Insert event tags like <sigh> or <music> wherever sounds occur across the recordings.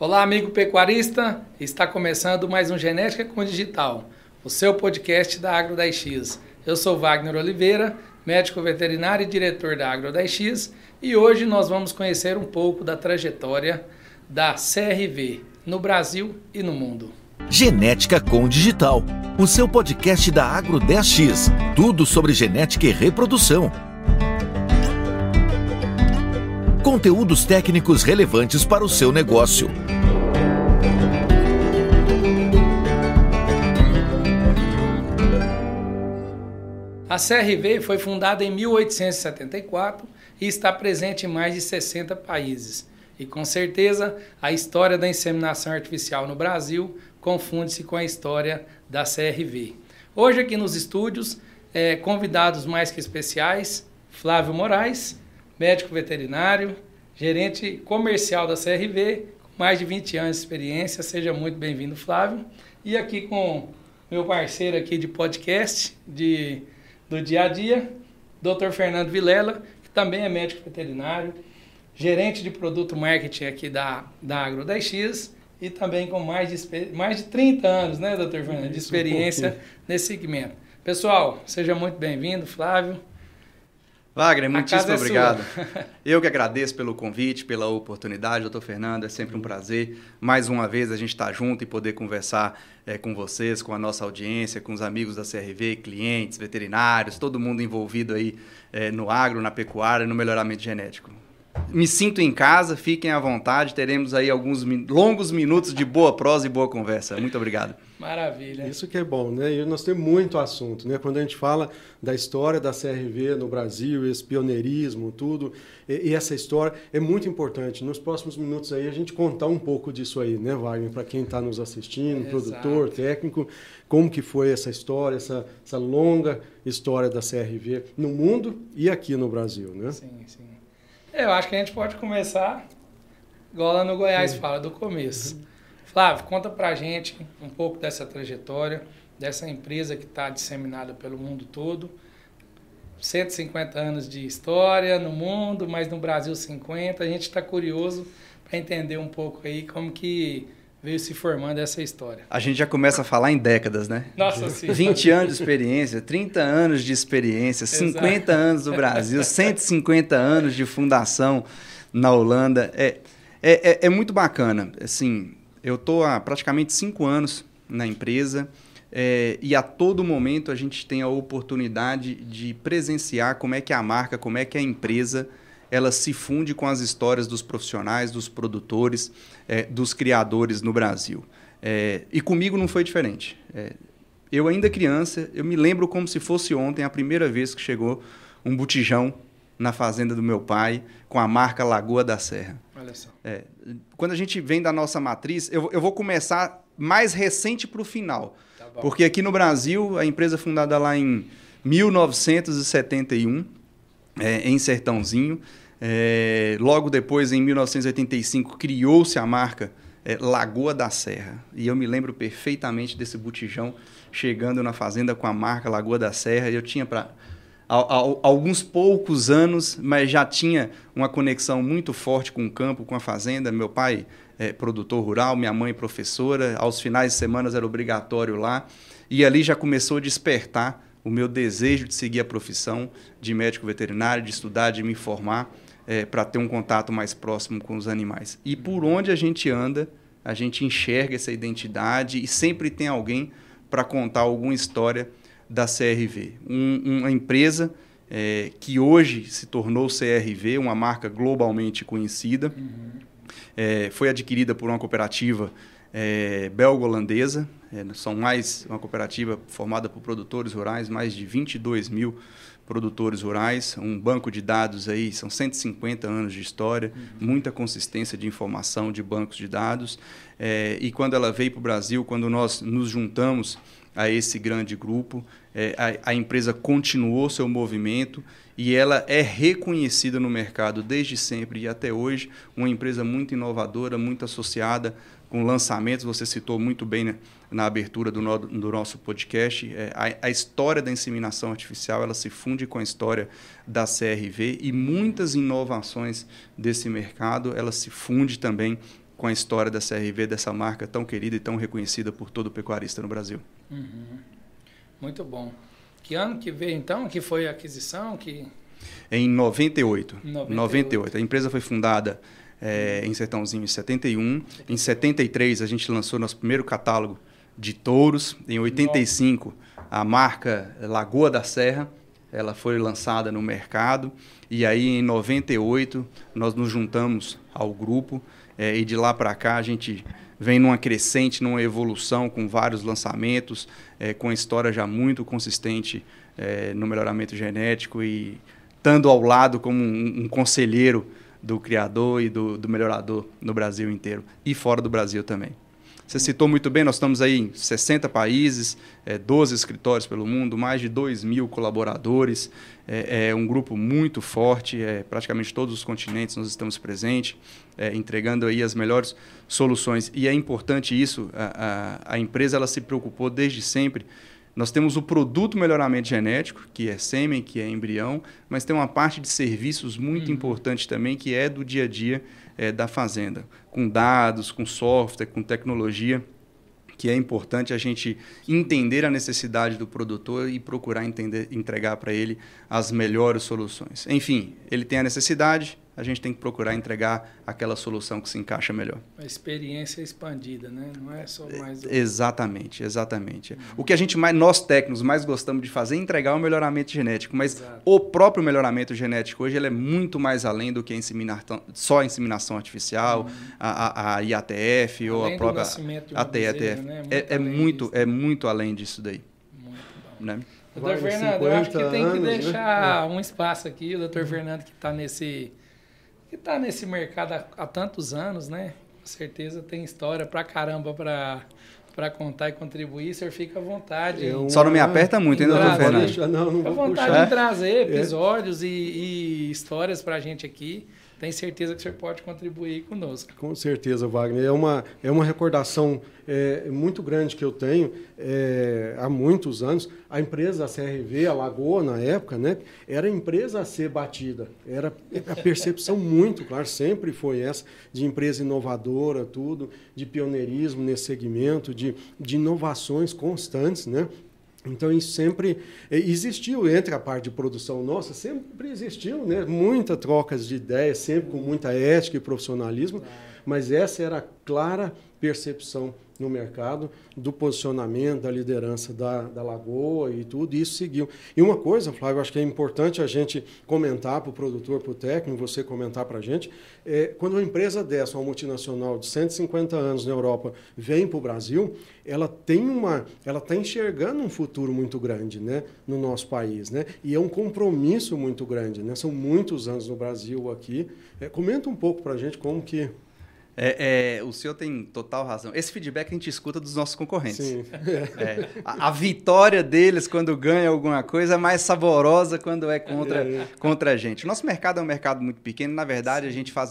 Olá, amigo pecuarista. Está começando mais um Genética com Digital, o seu podcast da Agro 10X. Eu sou Wagner Oliveira, médico veterinário e diretor da Agro 10X, e hoje nós vamos conhecer um pouco da trajetória da CRV no Brasil e no mundo. Genética com Digital, o seu podcast da Agro 10X. Tudo sobre genética e reprodução. Conteúdos técnicos relevantes para o seu negócio. A CRV foi fundada em 1874 e está presente em mais de 60 países. E com certeza, a história da inseminação artificial no Brasil confunde-se com a história da CRV. Hoje, aqui nos estúdios, é, convidados mais que especiais: Flávio Moraes, médico veterinário, gerente comercial da CRV, com mais de 20 anos de experiência. Seja muito bem-vindo, Flávio. E aqui com meu parceiro aqui de podcast, de do dia a dia, Dr. Fernando Vilela, que também é médico veterinário, gerente de produto marketing aqui da, da Agro 10X e também com mais de, mais de 30 anos, né, doutor Fernando, de experiência um nesse segmento. Pessoal, seja muito bem-vindo, Flávio. Wagner, muitíssimo é obrigado. <laughs> Eu que agradeço pelo convite, pela oportunidade, doutor Fernando, é sempre um prazer. Mais uma vez a gente estar tá junto e poder conversar é, com vocês, com a nossa audiência, com os amigos da CRV, clientes, veterinários, todo mundo envolvido aí é, no agro, na pecuária, no melhoramento genético. Me sinto em casa, fiquem à vontade, teremos aí alguns longos minutos de boa prosa e boa conversa. Muito obrigado. Maravilha. Isso que é bom, né? E nós temos muito assunto, né? Quando a gente fala da história da CRV no Brasil, esse pioneirismo, tudo, e, e essa história é muito importante. Nos próximos minutos aí a gente contar um pouco disso aí, né, Wagner? Para quem está nos assistindo, Exato. produtor, técnico, como que foi essa história, essa, essa longa história da CRV no mundo e aqui no Brasil, né? Sim, sim. Eu acho que a gente pode começar, igual lá no Goiás fala, do começo. Flávio, conta pra gente um pouco dessa trajetória, dessa empresa que está disseminada pelo mundo todo. 150 anos de história no mundo, mas no Brasil 50. A gente está curioso para entender um pouco aí como que veio se formando essa história. A gente já começa a falar em décadas, né? Nossa sim. 20 anos de experiência, 30 anos de experiência, 50 Exato. anos do Brasil, 150 anos de fundação na Holanda. É, é, é, é muito bacana. Assim, eu estou há praticamente cinco anos na empresa é, e a todo momento a gente tem a oportunidade de presenciar como é que a marca, como é que a empresa ela se funde com as histórias dos profissionais, dos produtores, é, dos criadores no Brasil. É, e comigo não foi diferente. É, eu ainda criança, eu me lembro como se fosse ontem a primeira vez que chegou um botijão na fazenda do meu pai com a marca Lagoa da Serra. Olha só. É, quando a gente vem da nossa matriz, eu, eu vou começar mais recente para o final. Tá porque aqui no Brasil, a empresa fundada lá em 1971, é, em Sertãozinho. É, logo depois, em 1985, criou-se a marca é, Lagoa da Serra. E eu me lembro perfeitamente desse botijão chegando na fazenda com a marca Lagoa da Serra. E eu tinha para alguns poucos anos, mas já tinha uma conexão muito forte com o campo, com a fazenda. Meu pai é produtor rural, minha mãe professora. Aos finais de semana era obrigatório lá. E ali já começou a despertar o meu desejo de seguir a profissão de médico veterinário, de estudar, de me formar, é, para ter um contato mais próximo com os animais. E por onde a gente anda, a gente enxerga essa identidade e sempre tem alguém para contar alguma história da CRV. Um, uma empresa é, que hoje se tornou CRV, uma marca globalmente conhecida. Uhum. É, foi adquirida por uma cooperativa é, belga-holandesa. É, são mais uma cooperativa formada por produtores rurais, mais de 22 mil produtores rurais, um banco de dados aí, são 150 anos de história, uhum. muita consistência de informação de bancos de dados. É, e quando ela veio para o Brasil, quando nós nos juntamos a esse grande grupo. É, a, a, empresa continuou seu movimento e ela é reconhecida no mercado desde sempre e até hoje, uma empresa muito inovadora, muito associada com lançamentos. Você citou muito bem né, na abertura do, no, do, nosso podcast. É, a, a, história da inseminação artificial ela se funde com a história da CRV e muitas inovações desse mercado ela se funde também com a história da CRV, dessa marca tão querida e tão reconhecida por todo pecuarista no Brasil. Uhum. Muito bom. Que ano que veio então? Que foi a aquisição? Que... Em 98. 98. 98. A empresa foi fundada é, em Sertãozinho em 71. Em 73 a gente lançou nosso primeiro catálogo de touros. Em 85 a marca Lagoa da Serra ela foi lançada no mercado e aí em 98 nós nos juntamos ao grupo é, e de lá para cá a gente vem numa crescente, numa evolução com vários lançamentos, é, com a história já muito consistente é, no melhoramento genético e estando ao lado como um, um conselheiro do criador e do, do melhorador no Brasil inteiro e fora do Brasil também. Você citou muito bem, nós estamos aí em 60 países, é, 12 escritórios pelo mundo, mais de 2 mil colaboradores, é, é, um grupo muito forte, é, praticamente todos os continentes nós estamos presentes, é, entregando aí as melhores soluções. E é importante isso, a, a, a empresa ela se preocupou desde sempre nós temos o produto melhoramento genético, que é sêmen, que é embrião, mas tem uma parte de serviços muito uhum. importante também, que é do dia a dia é, da fazenda, com dados, com software, com tecnologia, que é importante a gente entender a necessidade do produtor e procurar entender, entregar para ele as melhores soluções. Enfim, ele tem a necessidade, a gente tem que procurar entregar aquela solução que se encaixa melhor. A experiência expandida, né? Não é só mais. Exatamente, exatamente. Uhum. O que a gente mais, nós técnicos mais gostamos de fazer é entregar o melhoramento genético, mas Exato. o próprio melhoramento genético hoje ele é muito mais além do que a inseminação, só a inseminação artificial, uhum. a, a, a, IATF além ou a própria ATF. Né? É, é, muito, é muito além disso daí. Muito bom. Né? Doutor Fernando, eu acho que tem anos, que né? deixar né? um espaço aqui, o doutor Fernando que está nesse que está nesse mercado há, há, tantos anos, né? Com certeza tem história pra caramba para para contar e contribuir, o senhor fica à vontade. Eu, Só não me aperta muito, hein, doutor Fernando? Não, não fica à vontade puxar. de trazer é. episódios é. e, e histórias para a gente aqui tenho certeza que o senhor pode contribuir conosco. Com certeza, Wagner. É uma, é uma recordação é, muito grande que eu tenho é, há muitos anos. A empresa CRV, a Lagoa, na época, né, era a empresa a ser batida. Era a percepção <laughs> muito clara, sempre foi essa, de empresa inovadora, tudo, de pioneirismo nesse segmento, de, de inovações constantes, né? Então isso sempre existiu entre a parte de produção nossa, sempre existiu, né? Muita trocas de ideias, sempre com muita ética e profissionalismo, mas essa era a clara percepção no mercado, do posicionamento, da liderança da, da Lagoa e tudo, e isso seguiu. E uma coisa, Flávio, acho que é importante a gente comentar para o produtor, para o técnico, você comentar para a gente, é, quando uma empresa dessa, uma multinacional de 150 anos na Europa, vem para o Brasil, ela tem uma, ela está enxergando um futuro muito grande né, no nosso país, né? e é um compromisso muito grande. Né? São muitos anos no Brasil aqui. É, comenta um pouco para a gente como que é, é, o senhor tem total razão. Esse feedback a gente escuta dos nossos concorrentes. Sim. É, a, a, vitória deles quando ganha alguma coisa é mais saborosa quando é contra, é. contra a gente. O nosso mercado é um mercado muito pequeno. Na verdade, Sim. a gente faz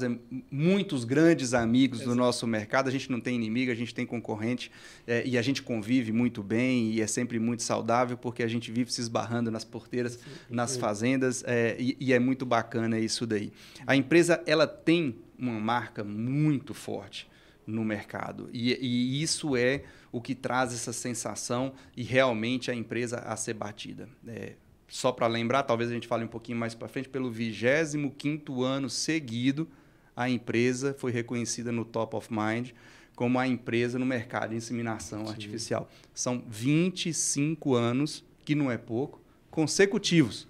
muitos grandes amigos Exato. no nosso mercado. A gente não tem inimigo, a gente tem concorrente. É, e a gente convive muito bem e é sempre muito saudável porque a gente vive se esbarrando nas porteiras, Sim. nas fazendas. É, e, e é muito bacana isso daí. A empresa, ela tem uma marca muito forte no mercado. E, e, isso é o que traz essa sensação e realmente a empresa a ser batida. É, só para lembrar, talvez a gente fale um pouquinho mais para frente, pelo 25º ano seguido, a empresa foi reconhecida no Top of Mind como a empresa no mercado de inseminação Sim. artificial. São 25 anos, que não é pouco, consecutivos,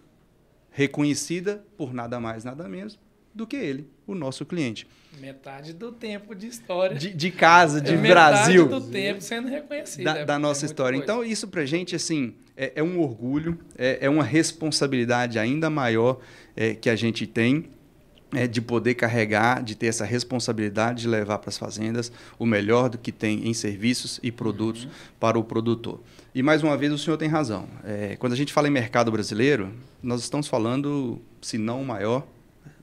reconhecida por nada mais, nada menos do que ele, o nosso cliente. Metade do tempo de história. De, de casa, de é Brasil. Metade do tempo sendo reconhecido. Da, é, da nossa é história. Então, isso para gente, assim, é, é um orgulho, é, é, uma responsabilidade ainda maior é, que a gente tem é, de poder carregar, de ter essa responsabilidade de levar para as fazendas o melhor do que tem em serviços e produtos uhum. para o produtor. E mais uma vez o senhor tem razão. Quando a gente fala em mercado brasileiro, nós estamos falando, se não o maior,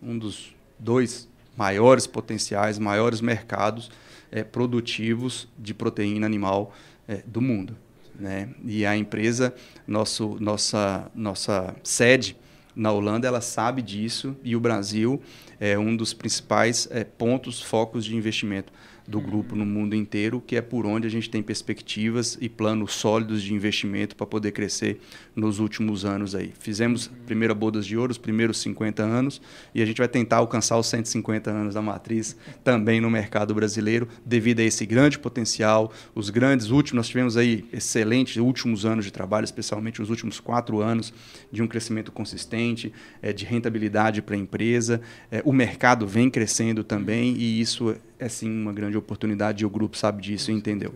um dos dois maiores potenciais, maiores mercados é, produtivos de proteína animal é, do mundo. Né? E a empresa, nosso, nossa, nossa sede na Holanda, ela sabe disso e o Brasil é um dos principais é, pontos, focos de investimento do grupo no mundo inteiro, que é por onde a gente tem perspectivas e planos sólidos de investimento para poder crescer nos últimos anos aí. Fizemos primeira bodas de ouro, os primeiros 50 anos, e a gente vai tentar alcançar os 150 anos da matriz também no mercado brasileiro, devido a esse grande potencial, os grandes últimos, nós tivemos aí excelentes últimos anos de trabalho, especialmente os últimos quatro anos de um crescimento consistente, é, de rentabilidade para a empresa, é, o mercado vem crescendo também e isso é sim uma grande oportunidade e o grupo sabe disso e entendeu.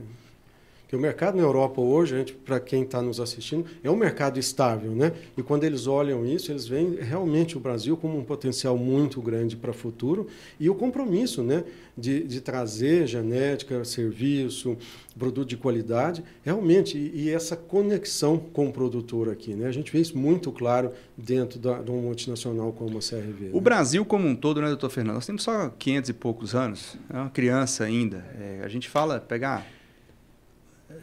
Que o mercado na Europa hoje, para quem está nos assistindo, é um mercado estável, né? E quando eles olham isso, eles veem realmente o Brasil como um potencial muito grande para o futuro e o compromisso, né, de, de trazer genética, serviço, produto de qualidade, realmente e, e, essa conexão com o produtor aqui, né? A gente vê isso muito claro dentro da, de uma multinacional como a CRV. O né? Brasil como um todo, né, doutor Fernando? Nós temos só 500 e poucos anos, é uma criança ainda. É, a gente fala pegar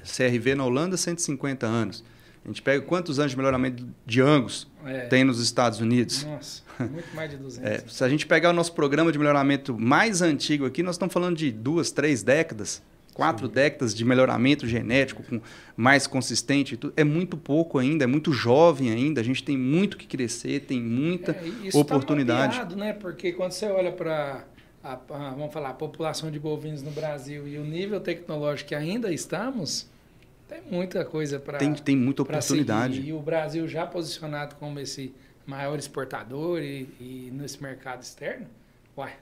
CRV na Holanda, 150 anos. A gente pega quantos anos de melhoramento de Angus é. tem nos Estados Unidos? Nossa, muito mais de 200. <laughs> É, se a gente pegar o nosso programa de melhoramento mais antigo aqui, nós estamos falando de duas, três décadas, quatro Sim. décadas de melhoramento genético com mais consistente. É muito pouco ainda, é muito jovem ainda. A gente tem muito que crescer, tem muita é, isso tá oportunidade. Tá mapeado, né? Porque quando você olha para a, a, vamos falar, a população de bovinos no Brasil e o nível tecnológico que ainda estamos, tem muita coisa para tem, tem muita oportunidade. Seguir. E o Brasil já posicionado como esse maior exportador e, e nesse mercado externo, uai,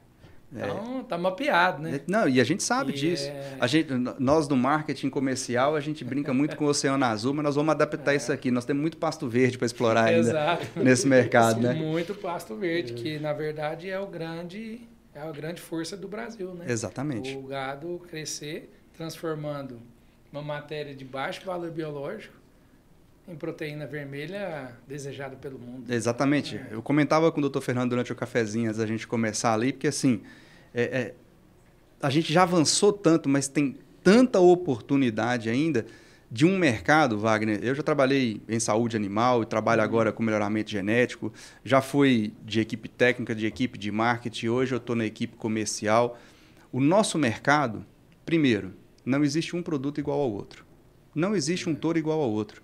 então, é. tá mapeado, né? É, não, e a gente sabe e disso. É... A gente, nós do marketing comercial, a gente brinca muito com o Oceano Azul, mas nós vamos adaptar é. isso aqui. Nós temos muito pasto verde para explorar ainda Exato. nesse mercado, né? Muito pasto verde, que na verdade é o grande é a grande força do Brasil, né? Exatamente. O gado crescer, transformando uma matéria de baixo valor biológico em proteína vermelha desejada pelo mundo. Exatamente. É. Eu comentava com o doutor Fernando durante o cafezinho, antes da gente começar ali, porque assim, é, é, a gente já avançou tanto, mas tem tanta oportunidade ainda de um mercado, Wagner. Eu já trabalhei em saúde animal e trabalho uhum. agora com melhoramento genético. Já fui de equipe técnica, de equipe de marketing. Hoje eu estou na equipe comercial. O nosso mercado, primeiro, não existe um produto igual ao outro. Não existe um é. touro igual ao outro.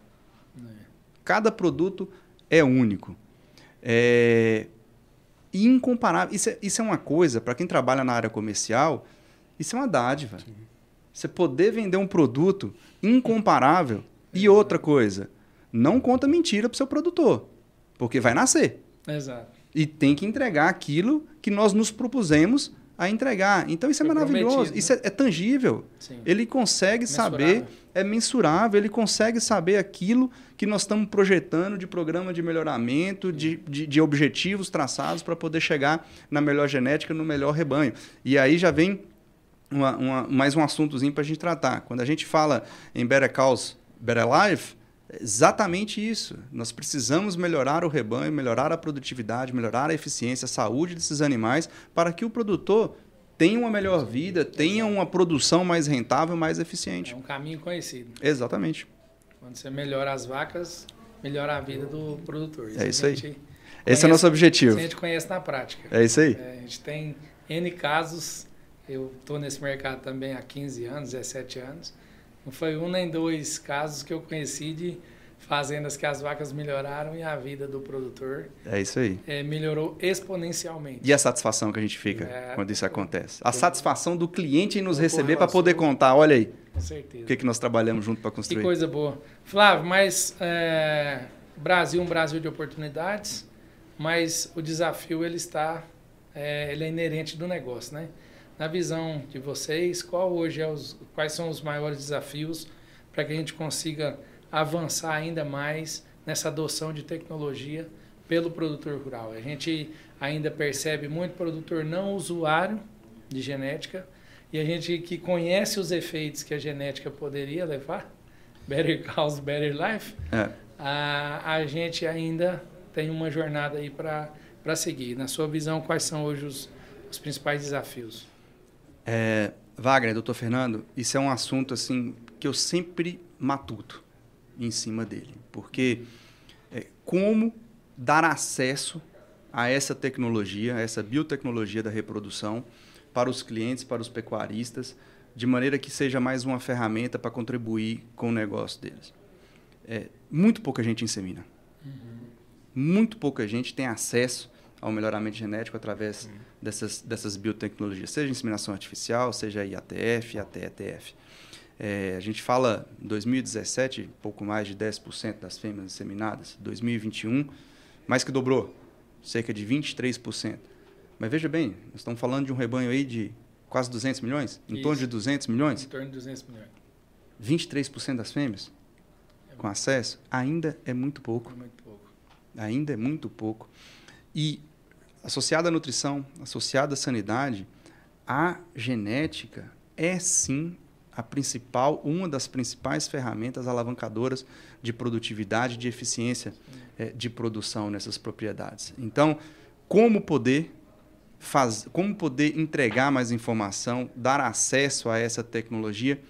É. Cada produto é único. É incomparável. Isso é, isso é uma coisa, para quem trabalha na área comercial, isso é uma dádiva. Sim. Você poder vender um produto incomparável. E outra coisa, não conta mentira para o seu produtor, porque vai nascer. Exato. E tem que entregar aquilo que nós nos propusemos a entregar. Então isso é Foi maravilhoso, né? isso é, é tangível. Sim. Ele consegue mensurável. saber, é mensurável, ele consegue saber aquilo que nós estamos projetando de programa de melhoramento, de, de, de objetivos traçados para poder chegar na melhor genética, no melhor rebanho. E aí já vem uma, uma, mais um assuntozinho para a gente tratar. Quando a gente fala em Better Cause, Better Life, é exatamente isso. Nós precisamos melhorar o rebanho, melhorar a produtividade, melhorar a eficiência, a saúde desses animais, para que o produtor tenha uma melhor vida, tenha uma produção mais rentável, mais eficiente. É um caminho conhecido. Exatamente. Quando você melhora as vacas, melhora a vida do produtor. Isso é isso aí. Conhece, Esse é o nosso objetivo. a gente conhece na prática. É isso aí. É, a gente tem N casos eu estou nesse mercado também há 15 anos, 17 anos. Não foi um nem dois casos que eu conheci de fazendas que as vacas melhoraram e a vida do produtor. É isso aí. É, melhorou exponencialmente. E a satisfação que a gente fica é, quando isso acontece? A satisfação do cliente em nos receber para poder contar, olha aí. Com certeza. O que, que nós trabalhamos junto para construir. Que coisa boa. Flávio, mas é, Brasil é um Brasil de oportunidades, mas o desafio ele está, é, ele é inerente do negócio, né? Na visão de vocês, qual hoje é os, quais são os maiores desafios para que a gente consiga avançar ainda mais nessa adoção de tecnologia pelo produtor rural? A gente ainda percebe muito produtor não usuário de genética e a gente que conhece os efeitos que a genética poderia levar, Better Cows, Better Life, é. a, a gente ainda tem uma jornada aí para seguir. Na sua visão, quais são hoje os, os principais desafios? É, Wagner, doutor Fernando, isso é um assunto assim que eu sempre matuto em cima dele, porque é, como dar acesso a essa tecnologia, a essa biotecnologia da reprodução para os clientes, para os pecuaristas, de maneira que seja mais uma ferramenta para contribuir com o negócio deles. É, muito pouca gente insemina. Uhum. Muito pouca gente tem acesso ao melhoramento genético através uhum. dessas, dessas biotecnologias, seja inseminação artificial, seja IATF, ATETF. É, a gente fala em 2017, pouco mais de 10% das fêmeas inseminadas. 2021, mais que dobrou, cerca de 23%. Mas veja bem, nós estamos falando de um rebanho aí de quase 200 milhões? Em Isso. torno de 200 milhões? Em torno de 200 milhões. 23% das fêmeas é com acesso ainda é muito pouco. É muito pouco. Ainda é muito pouco. E associada à nutrição, associada à sanidade, a genética é sim a principal, uma das principais ferramentas alavancadoras de produtividade, de eficiência é, de produção nessas propriedades. Então, como poder faz, como poder entregar mais informação, dar acesso a essa tecnologia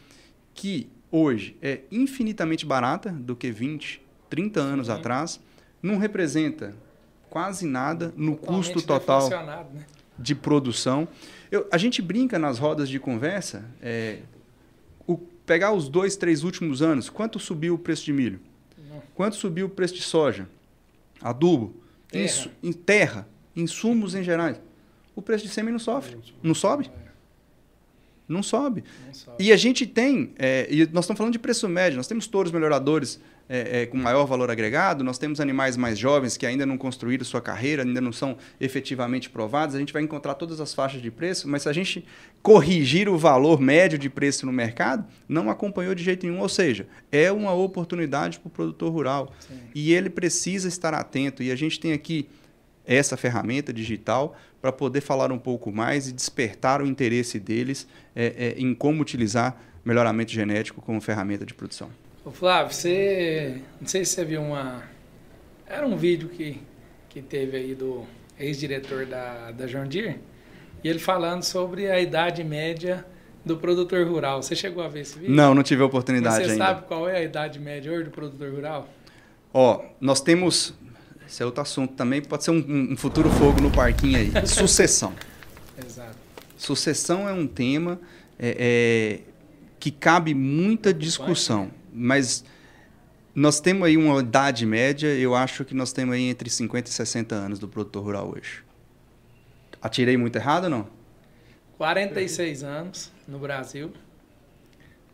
que hoje é infinitamente barata do que 20, 30 anos Sim. atrás, não representa quase nada no Totalmente custo total né? de produção. Eu, a gente brinca nas rodas de conversa, é, o, pegar os dois, três últimos anos, quanto subiu o preço de milho? Quanto subiu o preço de soja? Adubo? Terra. Insu, em terra, insumos em geral. O preço de sêmen não sofre. Não sobe? Não sobe. Não sobe. E a gente tem, é, e nós estamos falando de preço médio, nós temos touros melhoradores é, é, com maior valor agregado, nós temos animais mais jovens que ainda não construíram sua carreira, ainda não são efetivamente provados, a gente vai encontrar todas as faixas de preço, mas se a gente corrigir o valor médio de preço no mercado, não acompanhou de jeito nenhum, ou seja, é uma oportunidade para o produtor rural. Sim. E ele precisa estar atento, e a gente tem aqui essa ferramenta digital para poder falar um pouco mais e despertar o interesse deles é, é, em como utilizar melhoramento genético como ferramenta de produção. Ô Flávio, você. Não sei se você viu uma. Era um vídeo que, que teve aí do ex-diretor da, da John Deere, e ele falando sobre a idade média do produtor rural. Você chegou a ver esse vídeo? Não, não tive a oportunidade Mas você ainda. Você sabe qual é a idade média hoje do produtor rural? Ó, nós temos. Esse é outro assunto também, pode ser um, um futuro fogo no parquinho aí. <laughs> Sucessão. Exato. Sucessão é um tema é, é, que cabe muita discussão mas nós temos aí uma idade média, eu acho que nós temos aí entre 50 e 60 anos do produtor rural hoje. Atirei muito errado ou não? 46 anos no Brasil.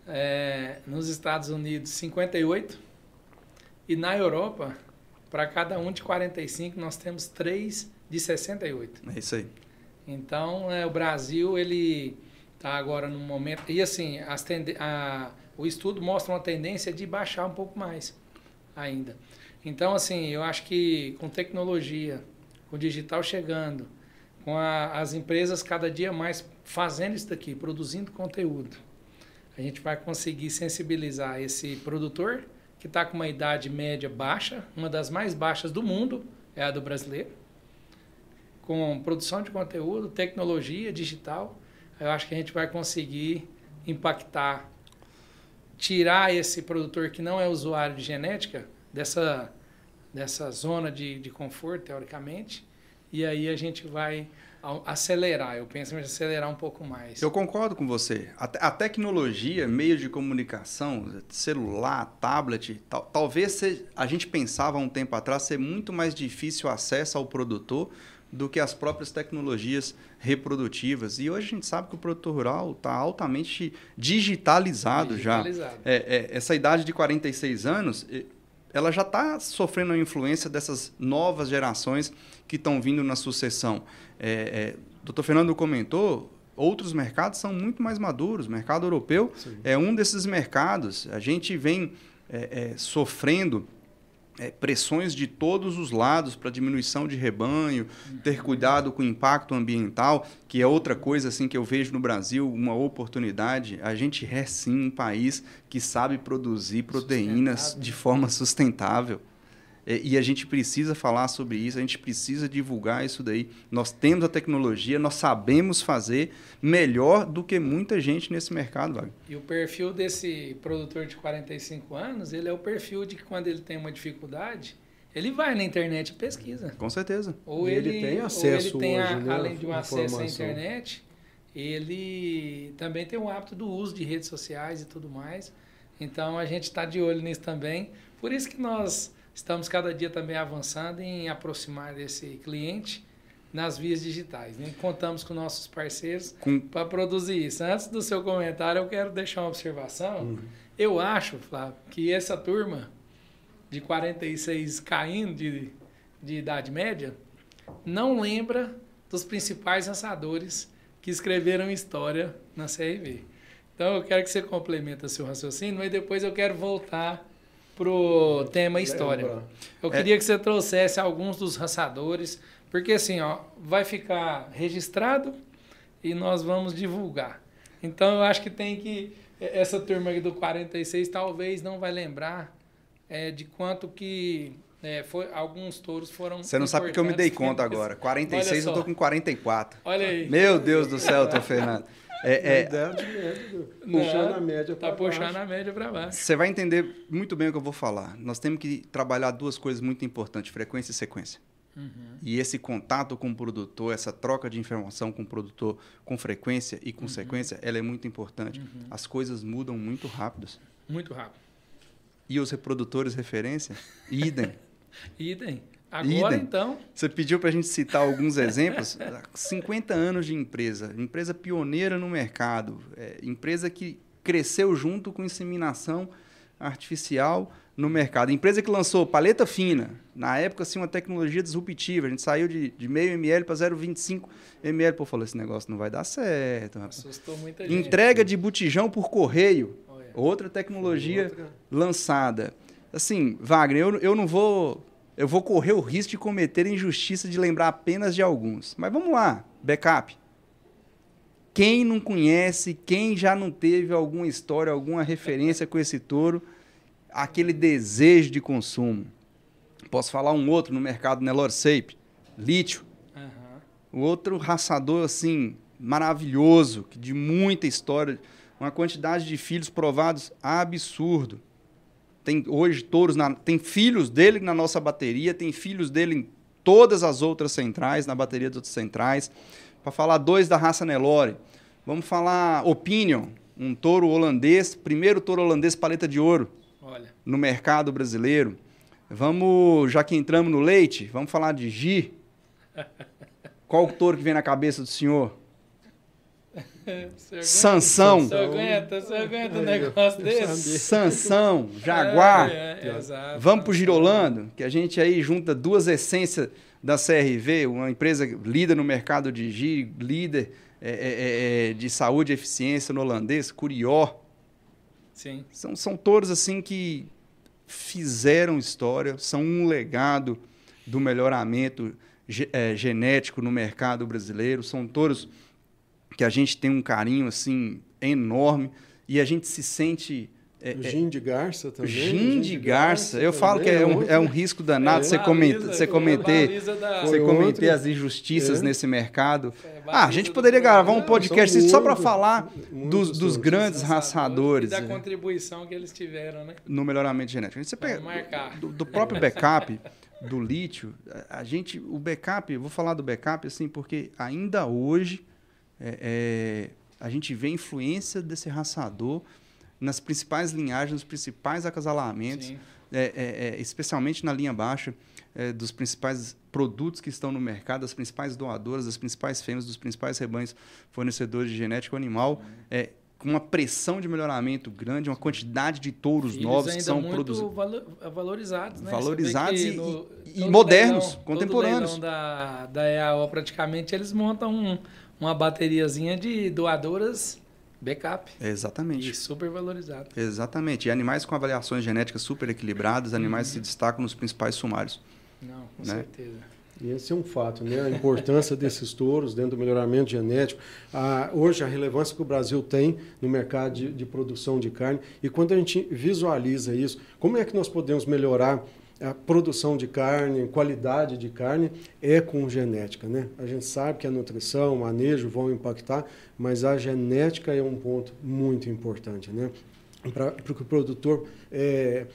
É, nos Estados Unidos, 58. E na Europa, para cada um de 45, nós temos três de 68. É isso aí. Então, é, o Brasil, ele está agora num momento... E assim, as tende a, o estudo mostra uma tendência de baixar um pouco mais ainda. Então, assim, eu acho que com tecnologia, com digital chegando, com a, as empresas cada dia mais fazendo isso daqui, produzindo conteúdo, a gente vai conseguir sensibilizar esse produtor que está com uma idade média baixa, uma das mais baixas do mundo, é a do brasileiro, com produção de conteúdo, tecnologia digital, eu acho que a gente vai conseguir impactar tirar esse produtor que não é usuário de genética dessa, dessa zona de, de conforto, teoricamente, e aí a gente vai acelerar, eu penso em acelerar um pouco mais. Eu concordo com você. A, a tecnologia, meio de comunicação, celular, tablet, tal, talvez se, a gente pensava há um tempo atrás ser muito mais difícil o acesso ao produtor do que as próprias tecnologias reprodutivas. E hoje a gente sabe que o produtor rural está altamente digitalizado, digitalizado. já. É, é, essa idade de 46 anos, ela já está sofrendo a influência dessas novas gerações que estão vindo na sucessão. É, é, o doutor Fernando comentou, outros mercados são muito mais maduros. O mercado europeu Sim. é um desses mercados. A gente vem é, é, sofrendo é, pressões de todos os lados para diminuição de rebanho, ter cuidado com o impacto ambiental, que é outra coisa assim que eu vejo no Brasil, uma oportunidade. A gente é sim um país que sabe produzir proteínas de forma sustentável. É, e a gente precisa falar sobre isso, a gente precisa divulgar isso daí. Nós temos a tecnologia, nós sabemos fazer melhor do que muita gente nesse mercado, Wagner. E o perfil desse produtor de 45 anos, ele é o perfil de que quando ele tem uma dificuldade, ele vai na internet e pesquisa. Com certeza. Ou ele, ele, tem acesso ele tem, hoje, a, né, além de um acesso à internet, ele também tem o hábito do uso de redes sociais e tudo mais. Então a gente está de olho nisso também. Por isso que nós estamos cada dia também avançando em aproximar esse cliente nas vias digitais. Né? Contamos com nossos parceiros com... para produzir isso. Antes do seu comentário, eu quero deixar uma observação. Uhum. Eu acho, Flávio, que essa turma de 46 caindo de, de idade média não lembra dos principais lançadores que escreveram história na CRV. Então eu quero que você complemente seu raciocínio, mas depois eu quero voltar pro tema história. Eu queria é. que você trouxesse alguns dos raçadores, porque assim, ó, vai ficar registrado e nós vamos divulgar. Então eu acho que tem que essa turma aqui do 46 talvez não vai lembrar é, de quanto que é, foi, alguns touros foram. Você não sabe porque eu me dei conta agora. <laughs> 46 eu tô com 44. Olha aí. Meu Deus do céu, tô Fernando. É, é, ideia de média, puxando a média para tá puxando a média para baixo. Você vai entender muito bem o que eu vou falar. Nós temos que trabalhar duas coisas muito importantes: frequência e sequência. Uhum. E esse contato com o produtor, essa troca de informação com o produtor com frequência e com uhum. sequência, ela é muito importante. Uhum. As coisas mudam muito rápido. Muito rápido. E os reprodutores referência? Idem. <laughs> Idem. Agora, Idem. então. Você pediu para a gente citar alguns <laughs> exemplos. 50 anos de empresa, empresa pioneira no mercado, é, empresa que cresceu junto com inseminação artificial no mercado. Empresa que lançou paleta fina, na época, assim, uma tecnologia disruptiva. A gente saiu de, de meio ml para 0,25 ml. Pô, falou, esse negócio não vai dar certo. Assustou muita gente. Entrega de botijão por correio, Olha. outra tecnologia outra. lançada. Assim, Wagner, eu, eu não vou eu vou correr o risco de cometer injustiça de lembrar apenas de alguns. Mas vamos lá, backup. Quem não conhece, quem já não teve alguma história, alguma referência com esse touro, aquele desejo de consumo. Posso falar um outro no mercado Nelor Sape, lítio. Uhum. Outro raçador assim maravilhoso, de muita história, uma quantidade de filhos provados absurdo tem hoje touros, na, tem filhos dele na nossa bateria, tem filhos dele em todas as outras centrais, na bateria das outras centrais. Para falar dois da raça Nelore, vamos falar Opinion, um touro holandês, primeiro touro holandês paleta de ouro Olha. no mercado brasileiro. Vamos, já que entramos no leite, vamos falar de Gi. <laughs> Qual o touro que vem na cabeça do senhor? Sansão. Você aguenta, você aguenta um negócio desse? Sansão, <laughs> Jaguar. É, é, exato, Vamos para o Girolando, que a gente aí junta duas essências da CRV, uma empresa líder no mercado de giro, líder é, é, é, é, de saúde e eficiência no holandês, Curió. Sim. São, são touros assim que fizeram história, são um legado do melhoramento genético no mercado brasileiro, são touros que a gente tem um carinho assim enorme e a gente se sente é, o gin de garça também. Gin de garça. Eu falo que é um, é um risco danado é, você, comenta, você cometer, você cometer as injustiças é. nesse mercado. É, ah, a gente poderia gravar um podcast só para falar dos, dos grandes raçadores. E da contribuição que eles tiveram, né? No melhoramento genético. Você pega do, do, próprio backup do lítio, a gente, o backup, vou falar do backup assim, porque ainda hoje é, é, a gente vê a influência desse raçador nas principais linhagens, nos principais acasalamentos, é, é, é, especialmente na linha baixa, é, dos principais produtos que estão no mercado, das principais doadoras, das principais fêmeas, dos principais rebanhos fornecedores de genético animal. Uhum com uma pressão de melhoramento grande, uma quantidade de touros Filhos novos que são produzidos. valorizados, né? Valorizados e, no, e modernos, leilão, contemporâneos. Todo da, da EAO, praticamente, eles montam um, uma bateriazinha de doadoras backup. Exatamente. E super valorizado. Exatamente. E animais com avaliações genéticas super equilibradas, animais uhum. se destacam nos principais sumários. Não, com né? certeza. E esse é um fato, né? A importância desses touros dentro do melhoramento genético. Ah, hoje, a relevância que o Brasil tem no mercado de, de produção de carne. E quando a gente visualiza isso, como é que nós podemos melhorar a produção de carne, qualidade de carne é com genética, né? A gente sabe que a nutrição, o manejo vão impactar, mas a genética é um ponto muito importante, né? Para que o produtor é,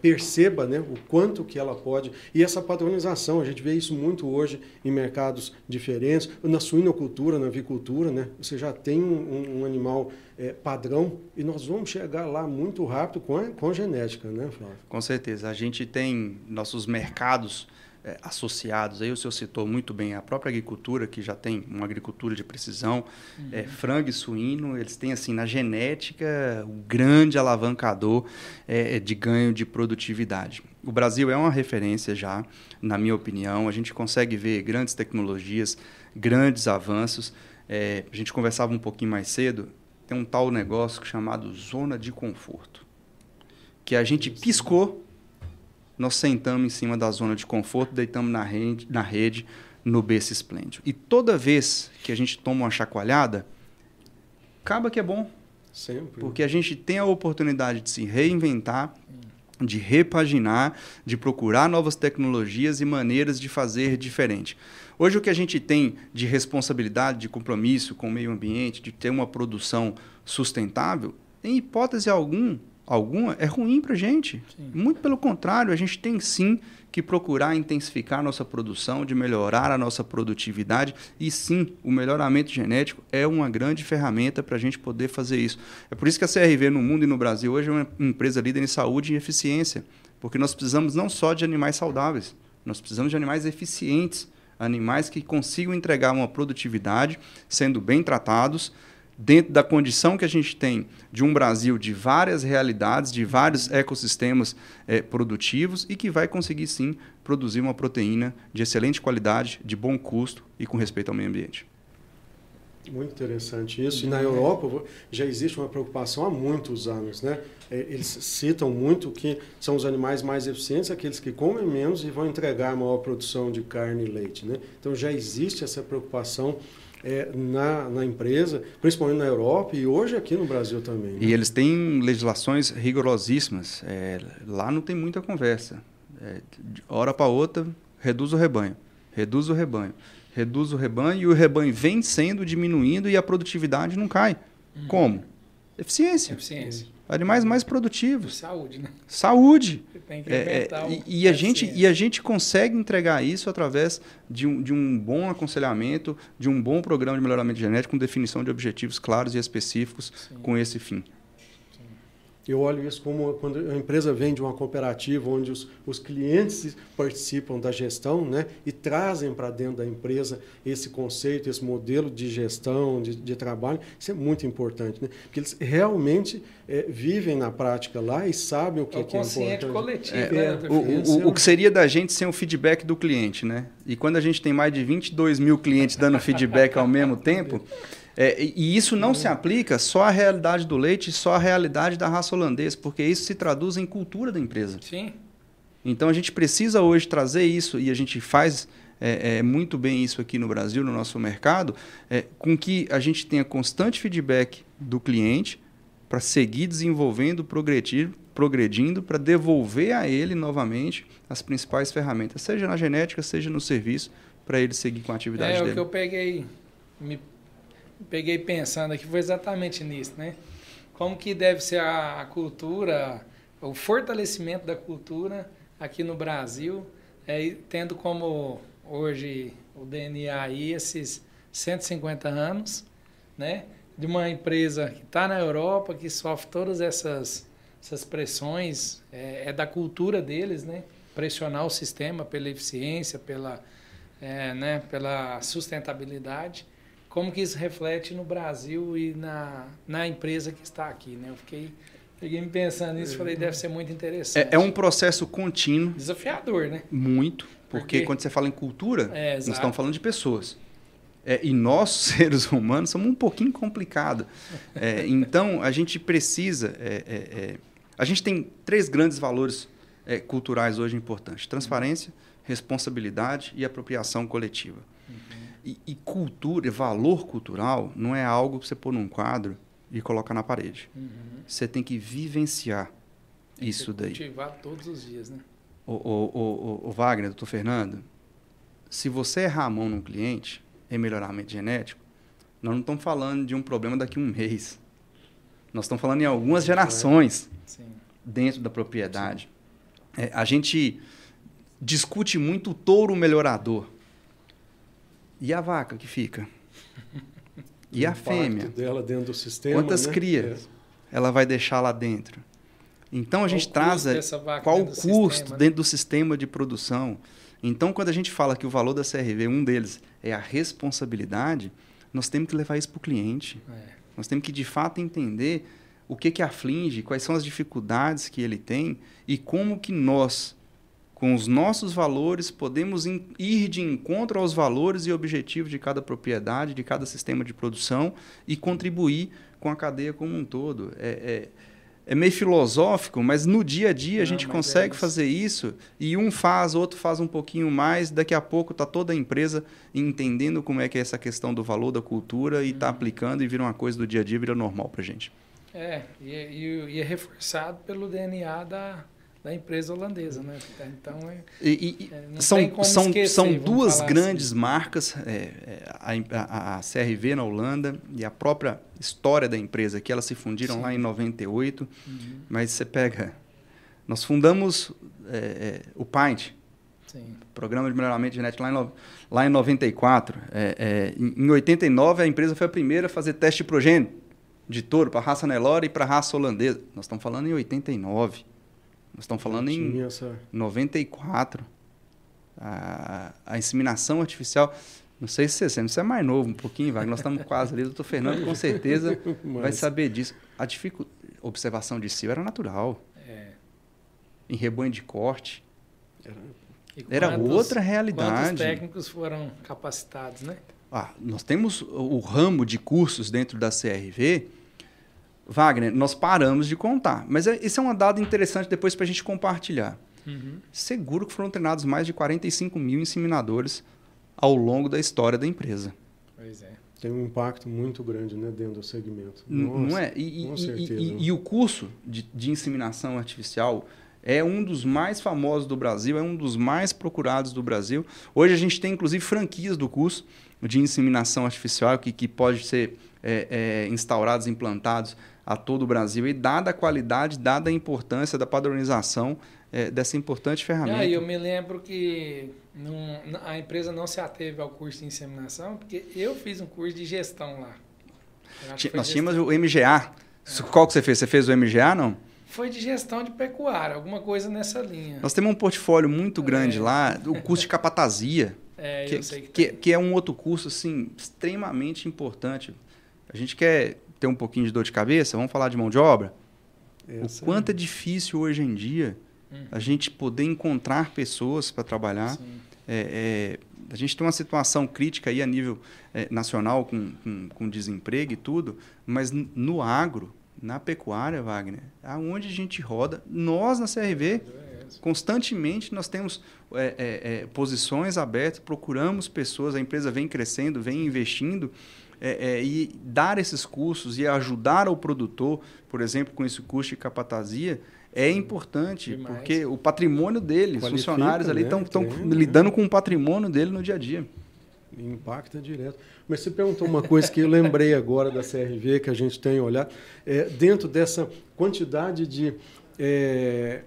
perceba né, o quanto que ela pode. E essa padronização, a gente vê isso muito hoje em mercados diferentes, na suinocultura, na avicultura, né, você já tem um, um animal é, padrão e nós vamos chegar lá muito rápido com a, com a genética, né, Flávio? Com certeza. A gente tem nossos mercados é, associados. Aí o senhor citou muito bem a própria agricultura, que já tem uma agricultura de precisão, uhum. é, frango e suíno, eles têm assim na genética um grande alavancador é, é, de ganho de produtividade. O Brasil é uma referência já, na minha opinião. A gente consegue ver grandes tecnologias, grandes avanços. É, a gente conversava um pouquinho mais cedo. Tem um tal negócio chamado zona de conforto, que a gente piscou nós sentamos em cima da zona de conforto, deitamos na rede, na rede no berço esplêndido. E toda vez que a gente toma uma chacoalhada, acaba que é bom. Sempre. Porque a gente tem a oportunidade de se reinventar, de repaginar, de procurar novas tecnologias e maneiras de fazer diferente. Hoje, o que a gente tem de responsabilidade, de compromisso com o meio ambiente, de ter uma produção sustentável, em hipótese alguma, alguma é ruim para a gente. Sim. Muito pelo contrário, a gente tem sim que procurar intensificar a nossa produção, de melhorar a nossa produtividade. E sim, o melhoramento genético é uma grande ferramenta para a gente poder fazer isso. É por isso que a CRV no mundo e no Brasil hoje é uma empresa líder em saúde e eficiência. Porque nós precisamos não só de animais saudáveis, nós precisamos de animais eficientes, animais que consigam entregar uma produtividade, sendo bem tratados, dentro da condição que a gente tem de um Brasil de várias realidades, de vários ecossistemas é, produtivos e que vai conseguir sim produzir uma proteína de excelente qualidade, de bom custo e com respeito ao meio ambiente. Muito interessante isso. E na Europa já existe uma preocupação há muitos anos, né? É, eles citam muito que são os animais mais eficientes, aqueles que comem menos e vão entregar maior produção de carne e leite, né? Então já existe essa preocupação é, na, na empresa, principalmente na Europa e hoje aqui no Brasil também. Né? E eles têm legislações rigorosíssimas. É, lá não tem muita conversa. É, de hora para outra, reduz o rebanho, reduz o rebanho, reduz o rebanho e o rebanho vem sendo diminuindo e a produtividade não cai. Uhum. Como? Eficiência. Eficiência. Animais mais produtivos. Saúde, né? Saúde. É, é, e, e, a gente, e a gente consegue entregar isso através de um, de um bom aconselhamento, de um bom programa de melhoramento genético com definição de objetivos claros e específicos Sim. com esse fim. Eu olho isso como quando a empresa vem de uma cooperativa onde os, os clientes participam da gestão né, e trazem para dentro da empresa esse conceito, esse modelo de gestão, de, de trabalho. Isso é muito importante, né? porque eles realmente é, vivem na prática lá e sabem o que é, o que é importante. coletivo. É, né, o, o, o, que seria da gente sem o feedback do cliente. né? E quando a gente tem mais de 22 mil clientes dando feedback ao mesmo tempo... É, e isso não se aplica só à realidade do leite, só à realidade da raça holandesa, porque isso se traduz em cultura da empresa. Sim. Então a gente precisa hoje trazer isso, e a gente faz é, é, muito bem isso aqui no Brasil, no nosso mercado, é, com que a gente tenha constante feedback do cliente para seguir desenvolvendo, progredir, progredindo, para devolver a ele novamente as principais ferramentas, seja na genética, seja no serviço, para ele seguir com a atividade é, dele. É o que eu peguei, me peguei pensando aqui foi exatamente nisso, né? Como que deve ser a, cultura, o fortalecimento da cultura aqui no Brasil, é, tendo como hoje o DNA aí esses 150 anos, né? De uma empresa que está na Europa, que sofre todas essas, essas pressões, é, é, da cultura deles, né? Pressionar o sistema pela eficiência, pela, é, né? pela sustentabilidade como que isso reflete no Brasil e na, na empresa que está aqui, né? Eu fiquei, fiquei me pensando nisso, falei, deve ser muito interessante. É, é um processo contínuo. Desafiador, né? Muito, porque, porque quando você fala em cultura, é, nós estamos falando de pessoas. É, e nós, <laughs> seres humanos, somos um pouquinho complicados. É, então, a gente precisa... É, é, é, a gente tem três grandes valores culturais hoje importantes. Transparência, responsabilidade e apropriação coletiva. E, e, cultura, valor cultural, não é algo que você pôr num quadro e coloca na parede. Uhum. Você tem que vivenciar tem isso que daí. Cultivar todos os dias, né? O, o, o, o, Wagner, doutor Fernando, se você errar a mão num cliente em melhoramento genético, nós não estamos falando de um problema daqui a um mês. Nós estamos falando em algumas gerações Sim. dentro da propriedade. É, a gente discute muito o touro melhorador. E a vaca que fica? E O a fêmea? dela dentro do sistema. Quantas né? crias ela vai deixar lá dentro? Então a gente traz é, qual o custo sistema, né? dentro do sistema de produção. Então, quando a gente fala que o valor da CRV, um deles é a responsabilidade, nós temos que levar isso para o cliente. É. Nós temos que, de fato, entender o que, que aflige, quais são as dificuldades que ele tem e como que nós, com os nossos valores, podemos ir de encontro aos valores e objetivos de cada propriedade, de cada sistema de produção e contribuir com a cadeia como um todo. É, é, é meio filosófico, mas no dia a dia a Não, gente mas é consegue isso. fazer isso e um faz, outro faz um pouquinho mais, daqui a pouco está toda a empresa entendendo como é que é essa questão do valor da cultura e está aplicando e vira uma coisa do dia a dia, vira normal para gente. É, e, e, e é reforçado pelo DNA da, da empresa holandesa, né? Então, é, E, e- É, são, são, esquecer, são duas grandes assim. marcas, é, é, a, a- a CRV na Holanda e a própria história da empresa, que elas se fundiram Sim. lá em 98, uhum, mas você pega... Nós fundamos é, é, o Pint, sim. Programa de Melhoramento Genético, lá em, lá em 94. É, é, em, em 89, a empresa foi a primeira a fazer teste de progênio de touro para a raça Nelore e para a raça holandesa. Nós estamos falando em 89. Nós estamos falando em essa... 94. A, a inseminação artificial. Não sei se você, você é mais novo um pouquinho, Wagner. Nós estamos quase ali. O doutor Fernando, com certeza, <laughs> vai Mas- saber disso. A dificu... observação de cio era natural. É. Em rebanho de corte. Era quantos- outra Quantos realidade. técnicos foram capacitados, né? Ah, nós temos o ramo de cursos dentro da CRV. Wagner, nós paramos de contar. Mas é, esse é um dado interessante depois para a gente compartilhar. Uhum. Seguro que foram treinados mais de 45 mil inseminadores ao longo da história da empresa. Pois é. Tem um impacto muito grande né, dentro do segmento. N- não Nossa, é? E, e- com e- certeza. e- e o curso de, de inseminação artificial é um dos mais famosos do Brasil, é um dos mais procurados do Brasil. Hoje a gente tem, inclusive, franquias do curso de inseminação artificial que, que pode ser é, é, instaurados, implantados a todo o Brasil. E dada a qualidade, dada a importância da padronização é, dessa importante ferramenta. aí eu me lembro que não- a empresa não se ateve ao curso de inseminação, porque eu fiz um curso de gestão lá. Nós tínhamos o MGA. Qual que você fez? Você fez o MGA, não? Foi de gestão de pecuária, alguma coisa nessa linha. Nós temos um portfólio muito grande É. lá, o curso de capatazia. <laughs> É, que, eu sei que, que, que é um outro curso assim extremamente importante. A gente quer ter um pouquinho de dor de cabeça, vamos falar de mão de obra. O quanto é difícil hoje em dia Hum. a gente poder encontrar pessoas para trabalhar. É, é, a gente tem uma situação crítica aí a nível é, nacional com, com, com desemprego e tudo, mas no agro, na pecuária, Wagner, aonde a gente roda, nós na CRV, constantemente nós temos é, é, é, posições abertas, procuramos pessoas, a empresa vem crescendo, vem investindo, é, é, e dar esses cursos e ajudar o produtor, por exemplo, com esse curso de capatazia, é importante, Demais. porque o patrimônio dele, os Qualifica, funcionários ali né? estão Tem, né? lidando com o patrimônio dele no dia a dia. Impacta direto. Mas você perguntou uma coisa que eu lembrei agora da CRV, que a gente tem olhado. É, dentro dessa quantidade de, é,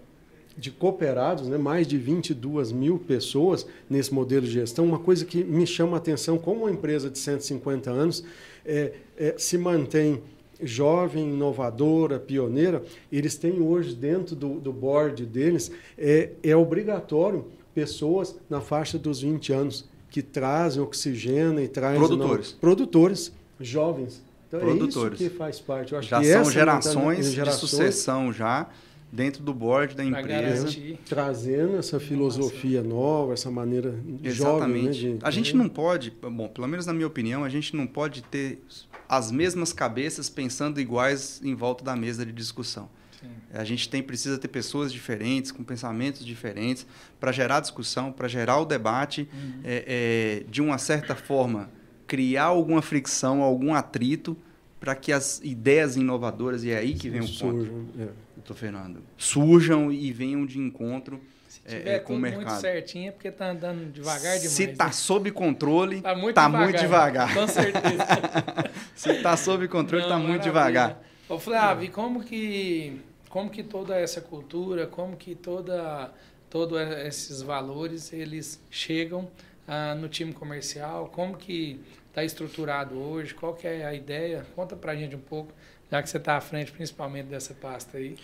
de cooperados, né, mais de 22 mil pessoas nesse modelo de gestão, uma coisa que me chama a atenção, como uma empresa de 150 anos é, é, se mantém jovem, inovadora, pioneira, eles têm hoje dentro do, do board deles, é, é obrigatório pessoas na faixa dos 20 anos que trazem oxigênio e trazem Produtores. não, produtores jovens. Então Produtores. é isso que faz parte. Já são gerações de gerações sucessão já dentro do board da empresa. trazendo essa filosofia nova, essa maneira jovem, né, Exatamente. de- A gente não pode, bom, pelo menos na minha opinião, a gente não pode ter as mesmas cabeças pensando iguais em volta da mesa de discussão. Sim. A gente tem precisa ter pessoas diferentes, com pensamentos diferentes, para gerar discussão, para gerar o debate, Uhum. é, é, de uma certa forma, criar alguma fricção, algum atrito, para que as ideias inovadoras, e é aí que vem o ponto, surjam, é. Doutor Fernando, surjam e venham de encontro Se é, tiver é, com o tudo muito mercado. certinho é porque tá andando devagar demais. Se está né? sob controle, Tá muito tá devagar. muito devagar. Com certeza. <laughs> Se está sob controle, está muito devagar. Ô Flávio, como que, como que toda essa cultura, como que toda, todos esses valores, eles chegam ah, no time comercial? Como que está estruturado hoje? Qual que é a ideia? Conta para a gente um pouco, já que você está à frente principalmente dessa pasta aí.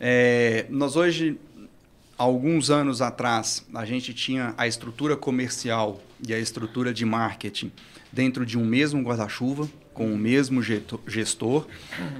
É, nós hoje, alguns anos atrás, a gente tinha a estrutura comercial e a estrutura de marketing dentro de um mesmo guarda-chuva, com o mesmo gestor.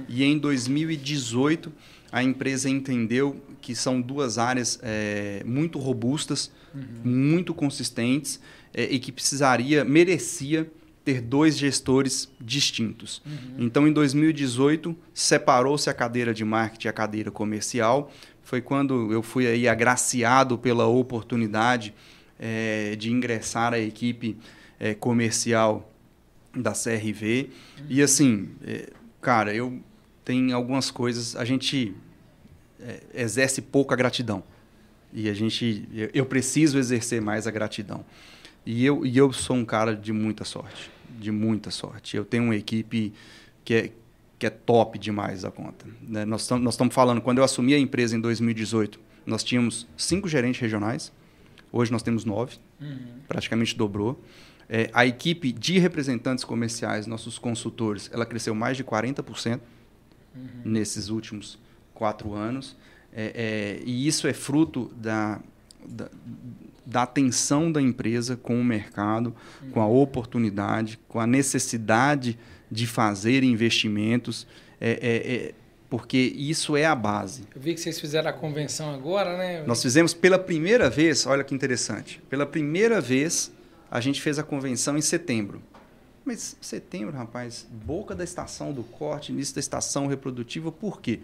E em 2018, a empresa entendeu que são duas áreas é, muito robustas, uhum. muito consistentes é, e que precisaria, merecia ter dois gestores distintos. Uhum. Então, em 2018, separou-se a cadeira de marketing e a cadeira comercial. Foi quando eu fui aí agraciado pela oportunidade é, de ingressar à equipe é, comercial da CRV. Uhum. E assim, é, cara, eu tenho algumas coisas, a gente exerce pouca gratidão. E a gente, eu preciso exercer mais a gratidão. E eu, e eu sou um cara de muita sorte, de muita sorte. Eu tenho uma equipe que é, que é top demais da conta. Né? Nós estamos falando, quando eu assumi a empresa em 2018, nós tínhamos cinco gerentes regionais, hoje nós temos nove, uhum. praticamente dobrou. É, a equipe de representantes comerciais, nossos consultores, ela cresceu mais de 40% uhum. nesses últimos quatro anos. É, é, e isso é fruto da, da, da, atenção da empresa com o mercado, com a oportunidade, com a necessidade de fazer investimentos. É, é, é, porque isso é a base. Eu vi que vocês fizeram a convenção agora, né? Nós fizemos pela primeira vez, olha que interessante, pela primeira vez a gente fez a convenção em setembro. Mas setembro, rapaz, boca da estação do corte, início da estação reprodutiva, por quê?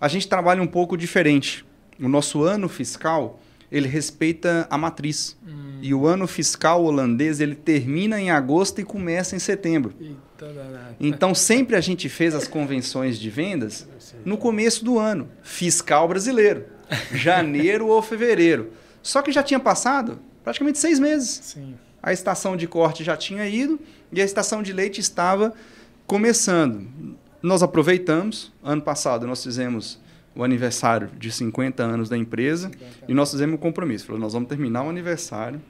A gente trabalha um pouco diferente. O nosso ano fiscal, ele respeita a matriz. Hum. E o ano fiscal holandês, ele termina em agosto e começa em setembro. Então, sempre a gente fez as convenções de vendas no começo do ano, fiscal brasileiro, <laughs> janeiro ou fevereiro. Só que já tinha passado praticamente seis meses. Sim a estação de corte já tinha ido e a estação de leite estava começando. Nós aproveitamos, ano passado nós fizemos o aniversário de 50 anos da empresa 50. e nós fizemos um compromisso. Falou, nós vamos terminar o aniversário,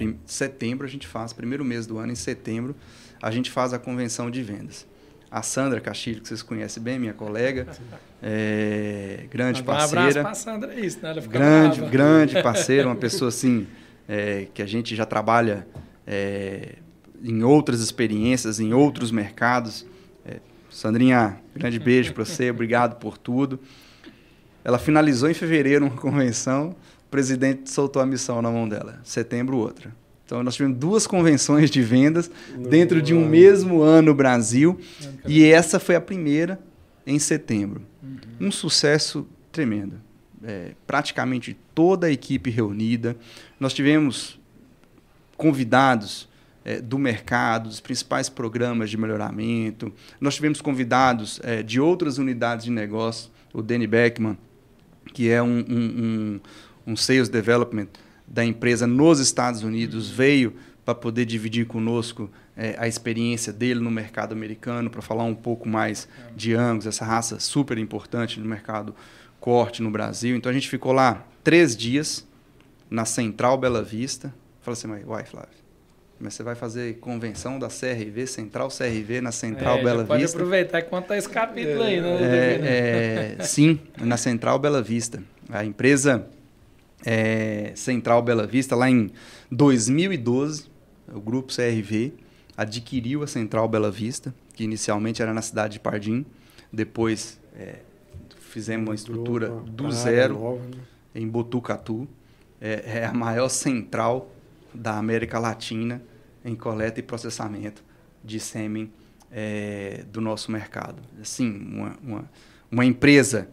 em setembro a gente faz, primeiro mês do ano, em setembro, a gente faz a convenção de vendas. A Sandra Castilho, que vocês conhecem bem, minha colega, <laughs> é, grande parceira. Um abraço para a Sandra, isso, né? Ela fica grande, brava. grande <laughs> parceira, uma pessoa assim é, que a gente já trabalha é, em outras experiências, em outros mercados. Sandrinha, grande beijo para você, obrigado por tudo. Ela finalizou em fevereiro uma convenção, o presidente soltou a missão na mão dela, setembro outra. Então nós tivemos duas convenções de vendas no dentro de um mesmo ano no Brasil e essa foi a primeira em setembro. Uhum. Um sucesso tremendo é, praticamente toda a equipe reunida. Nós tivemos convidados é, do mercado, dos principais programas de melhoramento. Nós tivemos convidados é, de outras unidades de negócio, o Danny Beckman, que é um, um, um, um Sales Development da empresa nos Estados Unidos, veio para poder dividir conosco é, a experiência dele no mercado americano, para falar um pouco mais de Angus, essa raça super importante no mercado corte no Brasil. Então a gente ficou lá três dias na Central Bela Vista. Falei assim, mas, uai, Flávio, mas você vai fazer convenção da CRV, Central CRV na Central é, Bela pode Vista. Pode aproveitar e contar esse capítulo é, aí, né? É, é, sim, na Central Bela Vista. A empresa é, Central Bela Vista, lá em 2012, o grupo CRV adquiriu a Central Bela Vista, que inicialmente era na cidade de Pardim, depois é, fizemos uma estrutura do zero nova, né? em Botucatu. É, é, a maior central da América Latina em coleta e processamento de sêmen é, do nosso mercado. Assim, uma, uma, uma empresa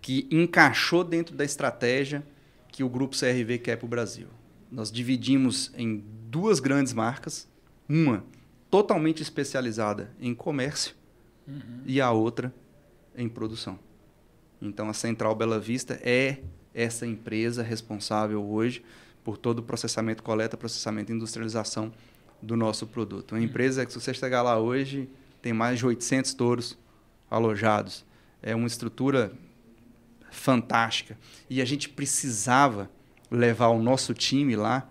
que encaixou dentro da estratégia que o Grupo CRV quer para o Brasil. Nós dividimos em duas grandes marcas, uma totalmente especializada em comércio uhum. e a outra em produção. Então, a Central Bela Vista é essa empresa responsável hoje por todo o processamento, coleta, processamento e industrialização do nosso produto. Uma empresa que, se você chegar lá hoje, tem mais de 800 touros alojados. É uma estrutura fantástica. E a gente precisava levar o nosso time lá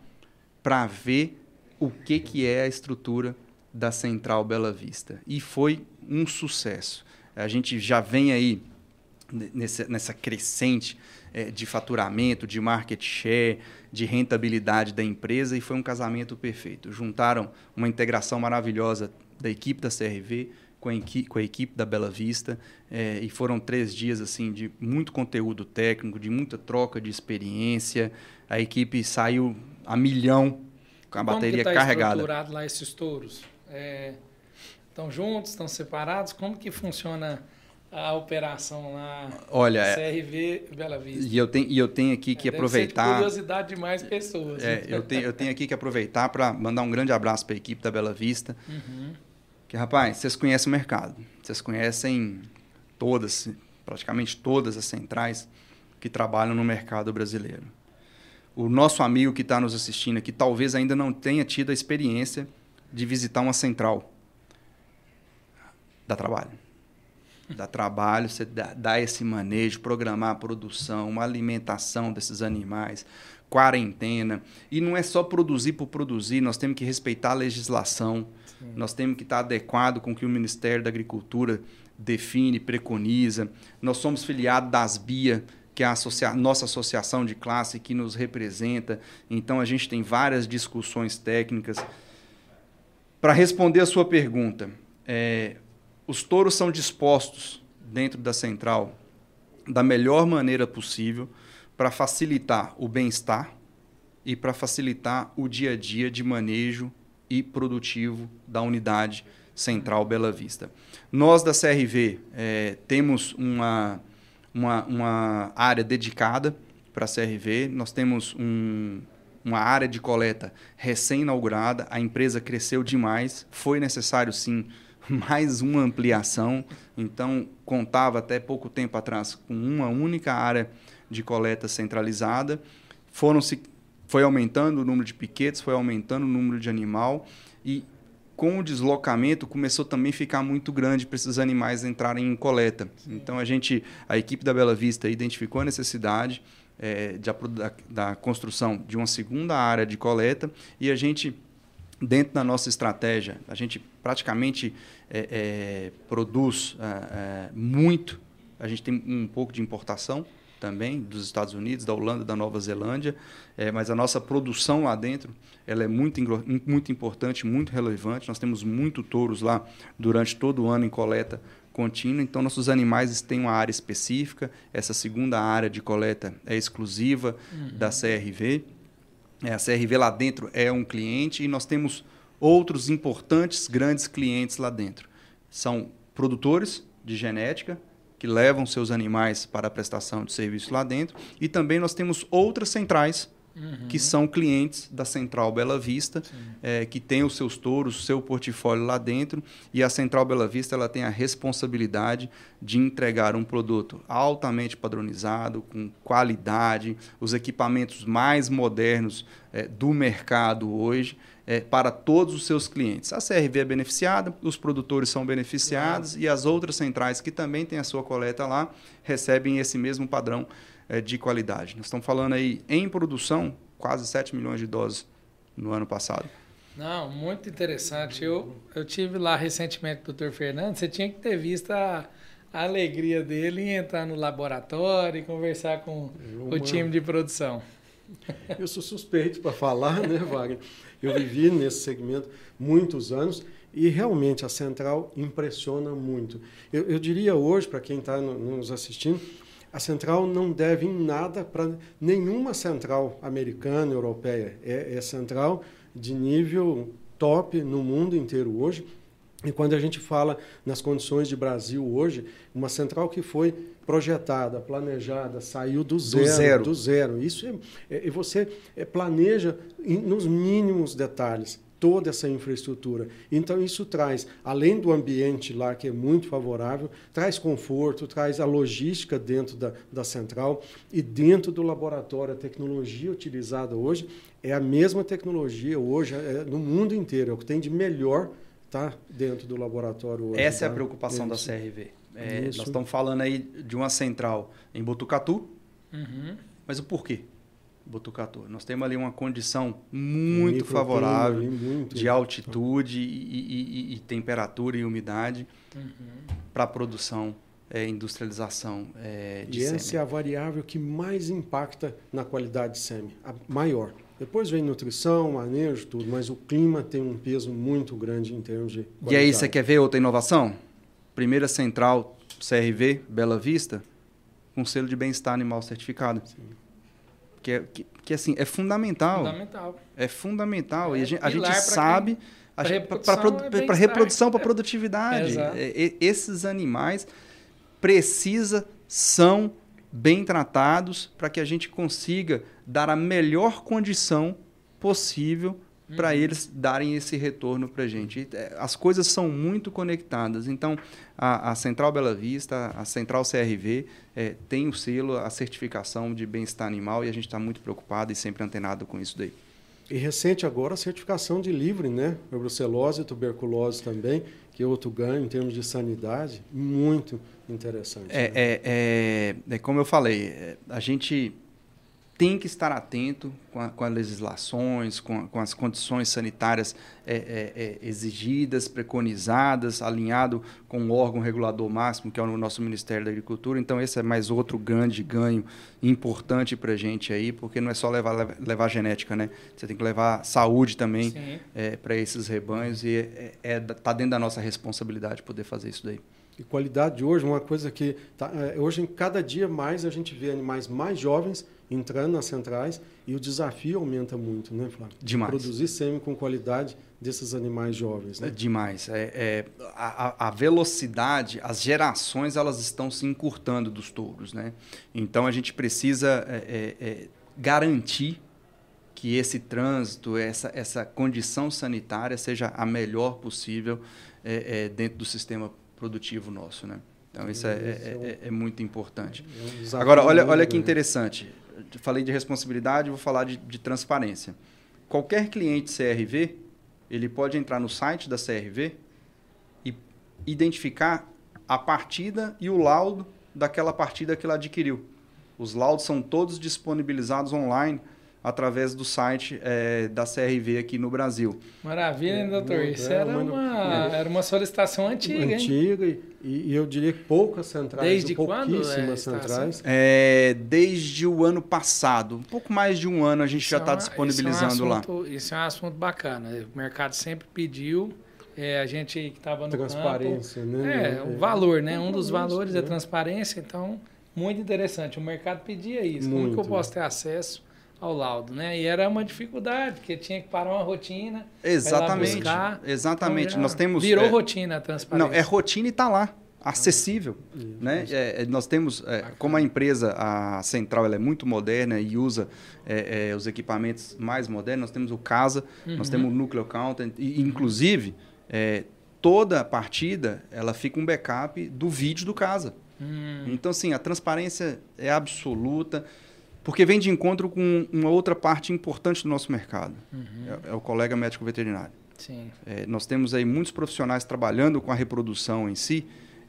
para ver o que, que é a estrutura da Central Bela Vista. E foi um sucesso. A gente já vem aí nessa, nessa crescente é, de faturamento, de market share, de rentabilidade da empresa e foi um casamento perfeito. Juntaram uma integração maravilhosa da equipe da CRV com a, equipe, com a equipe da Bela Vista é, e foram três dias assim de muito conteúdo técnico, de muita troca de experiência. A equipe saiu a milhão com a Como bateria que tá carregada. estruturado lá esses touros? É, estão juntos, estão separados? Como que funciona a operação lá? Olha, é- CRV Bela Vista. E eu tenho, e eu tenho aqui que Deve ser de aproveitar. curiosidade de mais pessoas. É, né? eu, tenho, eu tenho aqui que aproveitar para mandar um grande abraço para a equipe da Bela Vista. Uhum. Que, rapaz, vocês conhecem o mercado. Vocês conhecem todas, praticamente todas as centrais que trabalham no mercado brasileiro. O nosso amigo que está nos assistindo aqui talvez ainda não tenha tido a experiência de visitar uma central. Dá trabalho. Dá trabalho, você dá, dá esse manejo, programar a produção, uma alimentação desses animais, quarentena. E não é só produzir por produzir, nós temos que respeitar a legislação, nós temos que estar adequado com o que o Ministério da Agricultura define, preconiza. Nós somos filiados das BIA, que é a associa nossa associação de classe que nos representa. Então a gente tem várias discussões técnicas. Para responder a sua pergunta, é, os touros são dispostos dentro da central da melhor maneira possível para facilitar o bem-estar e para facilitar o dia a dia de manejo e produtivo da unidade central Bela Vista. Nós da CRV é, temos uma, uma, uma área dedicada para a CRV, nós temos um, uma área de coleta recém-inaugurada, a empresa cresceu demais, foi necessário sim <laughs> mais uma ampliação, então contava até pouco tempo atrás com uma única área de coleta centralizada, foram se foi aumentando o número de piquetes, foi aumentando o número de animal e com o deslocamento começou também a ficar muito grande para esses animais entrarem em coleta. Sim. Então a gente, a equipe da Bela Vista identificou a necessidade é, de, da, da construção de uma segunda área de coleta e a gente dentro da nossa estratégia, a gente praticamente é, é, produz é, muito. A gente tem um pouco de importação também dos Estados Unidos, da Holanda, da Nova Zelândia, é, mas a nossa produção lá dentro ela é muito, muito importante, muito relevante. Nós temos muito touros lá durante todo o ano em coleta contínua, então nossos animais têm uma área específica. Essa segunda área de coleta é exclusiva uhum. da CRV. É, a CRV lá dentro é um cliente e nós temos outros importantes, grandes clientes lá dentro. São produtores de genética, que levam seus animais para a prestação de serviço lá dentro. E também nós temos outras centrais uhum. que são clientes da Central Bela Vista, é, que tem os seus touros, o seu portfólio lá dentro. E a Central Bela Vista ela tem a responsabilidade de entregar um produto altamente padronizado, com qualidade, os equipamentos mais modernos é, do mercado hoje é, para todos os seus clientes. A CRV é beneficiada, os produtores são beneficiados e as outras centrais que também têm a sua coleta lá recebem esse mesmo padrão de qualidade. Nós estamos falando aí em produção quase 7 milhões de doses no ano passado. Não, muito interessante. Eu, eu tive lá recentemente com o Dr. Fernando, você tinha que ter visto a, a alegria dele em entrar no laboratório e conversar com o time de produção. <laughs> Eu sou suspeito para falar, né, Wagner? Eu vivi nesse segmento muitos anos e realmente a central impressiona muito. Eu, eu diria hoje, para quem está no, nos assistindo, a central não deve em nada para nenhuma central americana, europeia. É, é central de nível top no mundo inteiro hoje. E quando a gente fala nas condições de Brasil hoje, uma central que foi projetada, planejada, saiu do zero. Do zero. Do zero. Isso é, é, você é, planeja nos mínimos detalhes toda essa infraestrutura. Então isso traz, além do ambiente lá que é muito favorável, traz conforto, traz a logística dentro da, da central e dentro do laboratório a tecnologia utilizada hoje é a mesma tecnologia hoje é, no mundo inteiro, é o que tem de melhor tá dentro do laboratório hoje. Essa tá? é a preocupação da CRV. É, nós estamos falando aí de uma central em Botucatu, Uhum. mas o porquê? Botucatu. Nós temos ali uma condição muito favorável ali, muito. de altitude e, e- e- e temperatura e umidade para a produção, é, industrialização é, de E essa é a variável que mais impacta na qualidade de sêmen, a maior. Depois vem nutrição, manejo, tudo, mas o clima tem um peso muito grande em termos de qualidade. E aí, você quer ver outra inovação? Primeira central CRV, Bela Vista, com selo de bem-estar animal certificado. Que, é, que, que, assim, é fundamental. Fundamental. É fundamental. É e a gente, a gente sabe. Para reprodução é bem-estar. reprodução, para produtividade. É, esses animais precisa, são bem tratados para que a gente consiga dar a melhor condição possível para Uhum. eles darem esse retorno para a gente. E, é, As coisas são muito conectadas. Então, a, a Central Bela Vista, a Central CRV, é, tem o selo, a certificação de bem-estar animal e a gente está muito preocupado e sempre antenado com isso daí. E recente agora a certificação de livre, né? Para brucelose e tuberculose também, que é outro ganho em termos de sanidade, muito interessante. É, né? é, é, é como eu falei, é, a gente tem que estar atento com, a- com as legislações, com, a- com as condições sanitárias é, é, é, exigidas, preconizadas, alinhado com o órgão regulador máximo, que é o nosso Ministério da Agricultura. Então, esse é mais outro grande ganho importante para a gente aí, porque não é só levar, levar, levar genética, né? Você tem que levar saúde também Sim. para esses rebanhos e é, é, tá dentro da nossa responsabilidade poder fazer isso daí. E qualidade de hoje, uma coisa que tá, é, hoje em cada dia mais a gente vê animais mais jovens entrando nas centrais e o desafio aumenta muito, né, Flávio? Demais. Produzir sêmen com qualidade desses animais jovens, É né? demais. É, é, a, a- velocidade, as gerações, elas estão se encurtando dos touros, né? Então a gente precisa é, é, é, garantir que esse trânsito, essa, essa condição sanitária seja a melhor possível é, é, dentro do sistema produtivo nosso, né? Então isso é, é é- é- é muito importante. É Agora, olha, olha que interessante. Falei de responsabilidade, vou falar de, de transparência. Qualquer cliente CRV, ele pode entrar no site da CRV e identificar a partida e o laudo daquela partida que ele adquiriu. Os laudos são todos disponibilizados online através do site eh, da CRV aqui no Brasil. Maravilha, hein, É, doutor? muito- Isso é, era mas não- uma, é. era uma solicitação antiga, hein? Antiga e, e eu diria que poucas centrais, Desde ou quando, é, pouquíssimas está centrais. Eh, desde o ano passado, um pouco mais de um ano a gente Isso já é está disponibilizando isso é um lá. assunto- Isso é um assunto bacana. O mercado sempre pediu, é, a gente que estava no Transparência, campo... né? É, o valor, né? Um dos valores é né? transparência, então, muito interessante. O mercado pedia isso. Como que eu Muito. posso ter acesso ao laudo, né? E era uma dificuldade, porque tinha que parar uma rotina. Exatamente. buscar. Exatamente. Então, Nós temos Virou eh, rotina a transparência. Não, é rotina e está lá, acessível. né? É, é, nós temos, é, como a empresa, a central, ela é muito moderna e usa é, é, os equipamentos mais modernos, nós temos o CASA, nós temos o Núcleo Accountant, e inclusive é, toda partida ela fica um backup do vídeo do CASA. Hum, Então, assim, a transparência é absoluta, porque vem de encontro com uma outra parte importante do nosso mercado, é, é o colega médico veterinário. sim. É, nós temos aí muitos profissionais trabalhando com a reprodução em si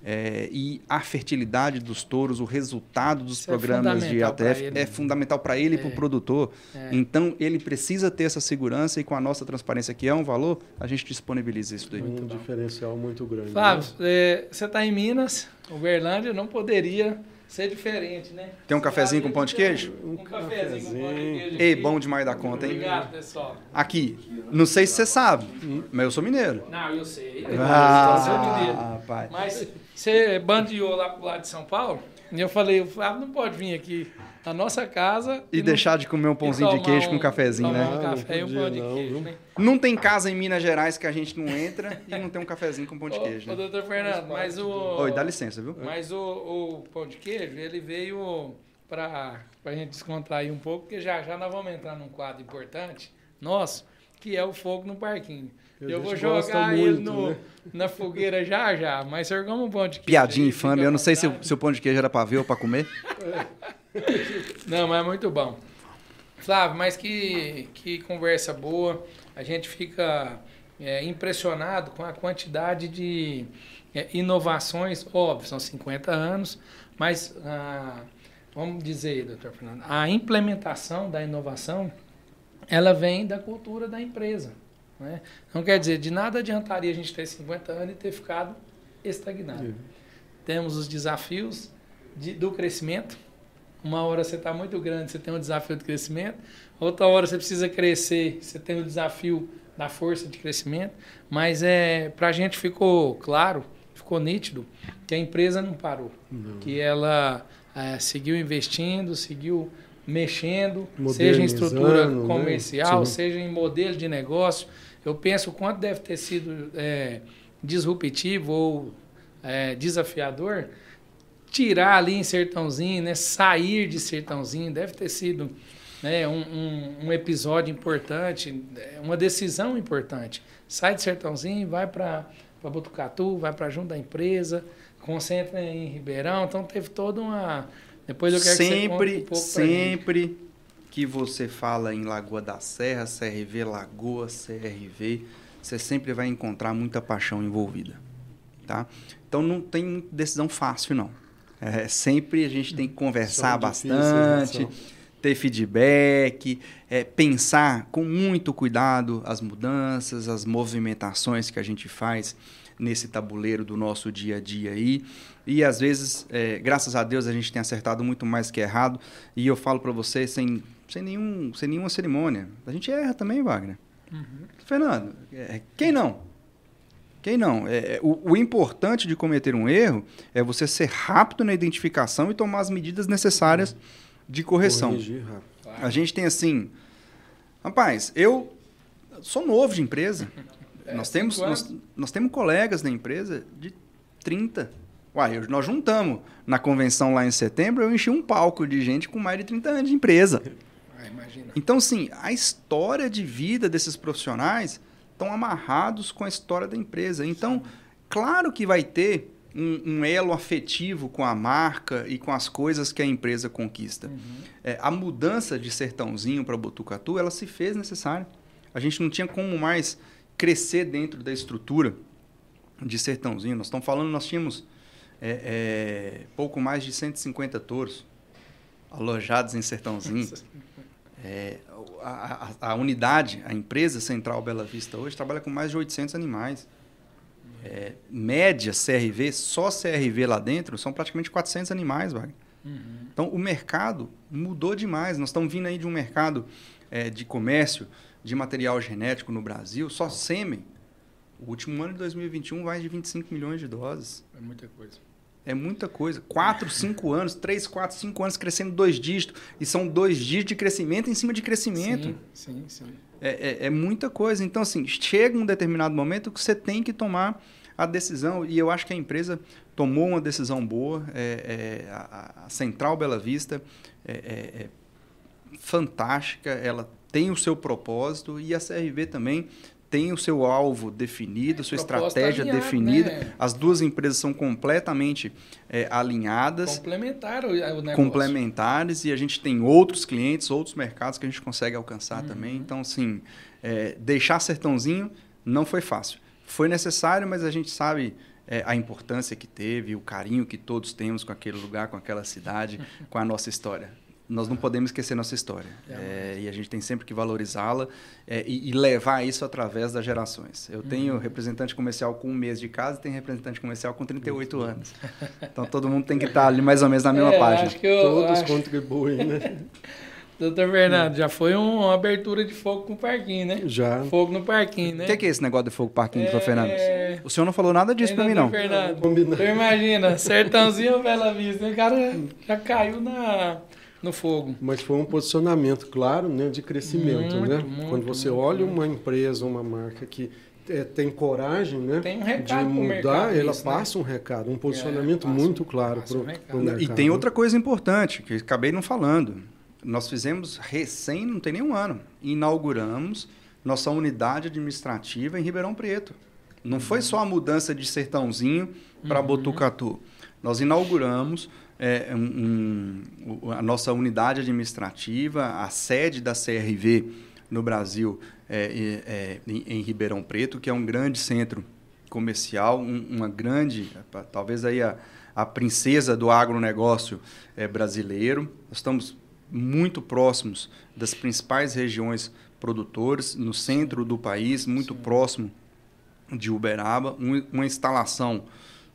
é, e a fertilidade dos touros, o resultado dos Isso é programas de fundamental pra ATF é fundamental para ele e para o É. produtor. É. Então, ele precisa ter essa segurança e com a nossa transparência, que é um valor, a gente disponibiliza isso daí. um diferencial muito grande. Flávio, né? é, você está em Minas, Uberlândia não poderia ser diferente, né? Tem um cafezinho com pão de queijo? Um cafezinho com pão de queijo. Ei, bom demais da conta, hein? Obrigado, pessoal. Aqui, não sei se você sabe, mas eu sou mineiro. Não, eu sei. Ah, Você é mineiro. rapaz. Mas você bandeou lá pro lado de São Paulo, e eu falei, o Flávio não pode vir aqui na nossa casa E não- deixar de comer um e pãozinho de queijo com um- um cafezinho, tomar né? um Ah, não café e um pão de não, queijo, viu? né? Não tem casa em Minas Gerais que a gente não entra e não tem um cafezinho com pão de queijo, ô, né? doutor Fernando, mas o... Oi, dá licença, viu? Mas o, o pão de queijo, ele veio para a gente descontrair um pouco, porque já já nós vamos entrar num quadro importante nosso, que é o fogo no parquinho. Eu vou jogar ele muito, no, né? na fogueira já já, mas sergamos um pão de queijo. Piadinha infame, eu não sei se se o pão de queijo era pra ver ou pra comer. <laughs> Não, mas é muito bom. Flávio, mas que, que conversa boa. A gente fica é, impressionado com a quantidade de É, inovações, óbvio, são 50 anos, mas ah, vamos dizer, doutor Fernando, a implementação da inovação ela vem da cultura da empresa. Né? Não quer dizer, de nada adiantaria a gente ter 50 anos e ter ficado estagnado. Uhum. Temos os desafios de, do crescimento. Uma hora você está muito grande, você tem um desafio de crescimento. Outra hora você precisa crescer, você tem o desafio da força de crescimento. Mas é, para a gente ficou claro, ficou nítido, que a empresa não parou. Não. Que ela é, seguiu investindo, seguiu mexendo, seja em estrutura né? comercial, né? seja em modelo de negócio. Eu penso o quanto deve ter sido é, disruptivo ou é, desafiador tirar ali em Sertãozinho, né, sair de Sertãozinho, deve ter sido né, um, um, um, episódio importante, uma decisão importante. Sai de Sertãozinho, vai para Botucatu, vai para junto da empresa, concentra em Ribeirão, então teve toda uma depois eu quero sempre, que você um Sempre que você fala em Lagoa da Serra, CRV Lagoa, CRV, você sempre vai encontrar muita paixão envolvida. Tá? Então não tem decisão fácil, não. É, sempre a gente tem que conversar bastante, ter feedback, é, pensar com muito cuidado as mudanças, as movimentações que a gente faz nesse tabuleiro do nosso dia a dia aí. E às vezes, é, graças a Deus, a gente tem acertado muito mais que errado. E eu falo para você sem, sem, nenhum, sem nenhuma cerimônia. A gente erra também, Wagner. Uhum. Fernando, é, quem não? Quem não? É, é, o, o, importante de cometer um erro é você ser rápido na identificação e tomar as medidas necessárias de correção. Corrigir, a gente tem assim. Rapaz, eu sou novo de empresa. É, nós, temos, nós, nós, temos colegas na empresa de 30, Uai, nós juntamos na convenção lá em setembro, eu enchi um palco de gente com mais de 30 anos de empresa. <laughs> Ah, imagina. Então, sim, a história de vida desses profissionais estão amarrados com a história da empresa. Então, claro que vai ter um, um, elo afetivo com a marca e com as coisas que a empresa conquista. Uhum. É, a mudança de Sertãozinho para Botucatu, ela se fez necessária. A gente não tinha como mais crescer dentro da estrutura de Sertãozinho. Nós estamos falando, nós tínhamos é, é, pouco mais de 150 touros alojados em Sertãozinho. É, a, a, a, unidade, a empresa Central Bela Vista hoje trabalha com mais de 800 animais. É, média CRV, só CRV lá dentro, são praticamente 400 animais, Wagner. Uhum. Então, o mercado mudou demais. Nós estamos vindo aí de um mercado é, de comércio de material genético no Brasil, só sêmen. O último ano de 2021, mais de 25 milhões de doses. É muita coisa. É muita coisa. Quatro, cinco anos, três, quatro, cinco anos crescendo dois dígitos. E são dois dígitos de crescimento em cima de crescimento. Sim, sim, sim. É, é, é muita coisa. Então, assim, chega um determinado momento que você tem que tomar a decisão. E eu acho que a empresa tomou uma decisão boa. É, é a, a, Central Bela Vista é, é, é fantástica. Ela tem o seu propósito. E a CRV também tem o seu alvo definido, sua estratégia alinhada, definida. Né? As duas empresas são completamente é, alinhadas. Complementar o. Complementares e a gente tem outros clientes, outros mercados que a gente consegue alcançar uhum. também. Então, assim, é, deixar sertãozinho não foi fácil. Foi necessário, mas a gente sabe é, a importância que teve, o carinho que todos temos com aquele lugar, com aquela cidade, <laughs> com a nossa história nós não podemos esquecer nossa história. É, e a gente tem sempre que valorizá-la é, e, e, levar isso através das gerações. Eu uhum. tenho representante comercial com um mês de casa e tenho representante comercial com 38 anos. <laughs> Então todo mundo tem que estar ali mais ou menos na mesma é, página. Acho que eu, Todos acho... contribuem, né? <laughs> Doutor Fernando, já foi uma abertura de fogo com o parquinho, né? Já. Fogo no parquinho, né? O que, que, é esse negócio de fogo no parquinho, é... doutor Fernando? O senhor não falou nada disso para mim, não. Fernando, Combinado. imagina, sertãozinho Bela Vista, o cara já caiu na no fogo. Mas foi um posicionamento claro né, de crescimento. Muito, né? Muito, Quando você muito, olha uma empresa, uma marca que é, tem coragem né, tem um de mudar, ela isso, né? passa né? um recado, um posicionamento é, muito um, claro para o um mercado. E tem outra coisa importante, que acabei não falando. Nós fizemos recém, não tem nenhum ano, inauguramos nossa unidade administrativa em Ribeirão Preto. Não uhum. foi só a mudança de Sertãozinho para uhum. Botucatu. Nós inauguramos é, um, um, a nossa unidade administrativa, a sede da CRV no Brasil, é, é, em, em, Ribeirão Preto, que é um grande centro comercial, um, uma grande, talvez aí a, a princesa do agronegócio é, brasileiro. Nós estamos muito próximos das principais regiões produtoras, no centro do país, muito Sim. próximo de Uberaba, um, uma instalação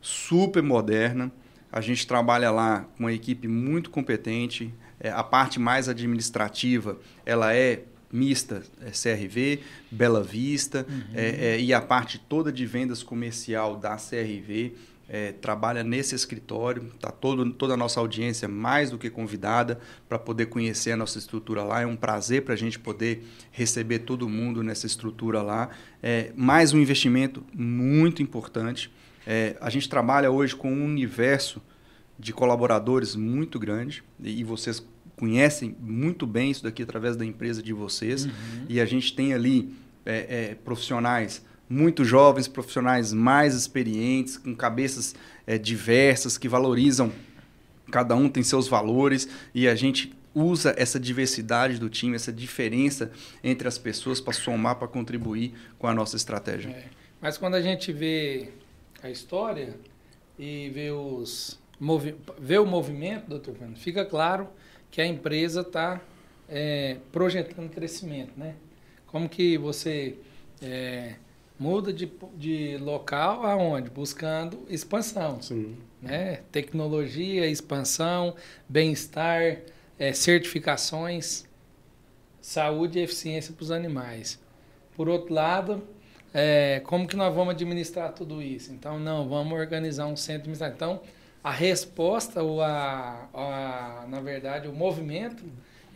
super moderna. A gente trabalha lá com uma equipe muito competente. É, a parte mais administrativa, ela é mista, é CRV, Bela Vista, uhum. é, é, e a parte toda de vendas comercial da CRV é, trabalha nesse escritório. Tá todo, toda a nossa audiência mais do que convidada para poder conhecer a nossa estrutura lá. É um prazer para a gente poder receber todo mundo nessa estrutura lá. É, mais um investimento muito importante. É, a gente trabalha hoje com um universo de colaboradores muito grande e vocês conhecem muito bem isso daqui através da empresa de vocês. Uhum. E a gente tem ali é, é, profissionais muito jovens, profissionais mais experientes, com cabeças é, diversas, que valorizam, cada um tem seus valores, e a gente usa essa diversidade do time, essa diferença entre as pessoas para somar, para contribuir com a nossa estratégia. É. Mas quando a gente vê a história e vê, os, movi vê o movimento, doutor Fernando, fica claro que a empresa está é, projetando crescimento, né? Como que você é, muda de, de local aonde? Buscando expansão. Sim. Né? Tecnologia, expansão, bem-estar, é, certificações, saúde e eficiência para os animais. Por outro lado, é, como que nós vamos administrar tudo isso? Então, não, vamos organizar um centro de administração. Então, a resposta, ou a, a, na verdade, o movimento,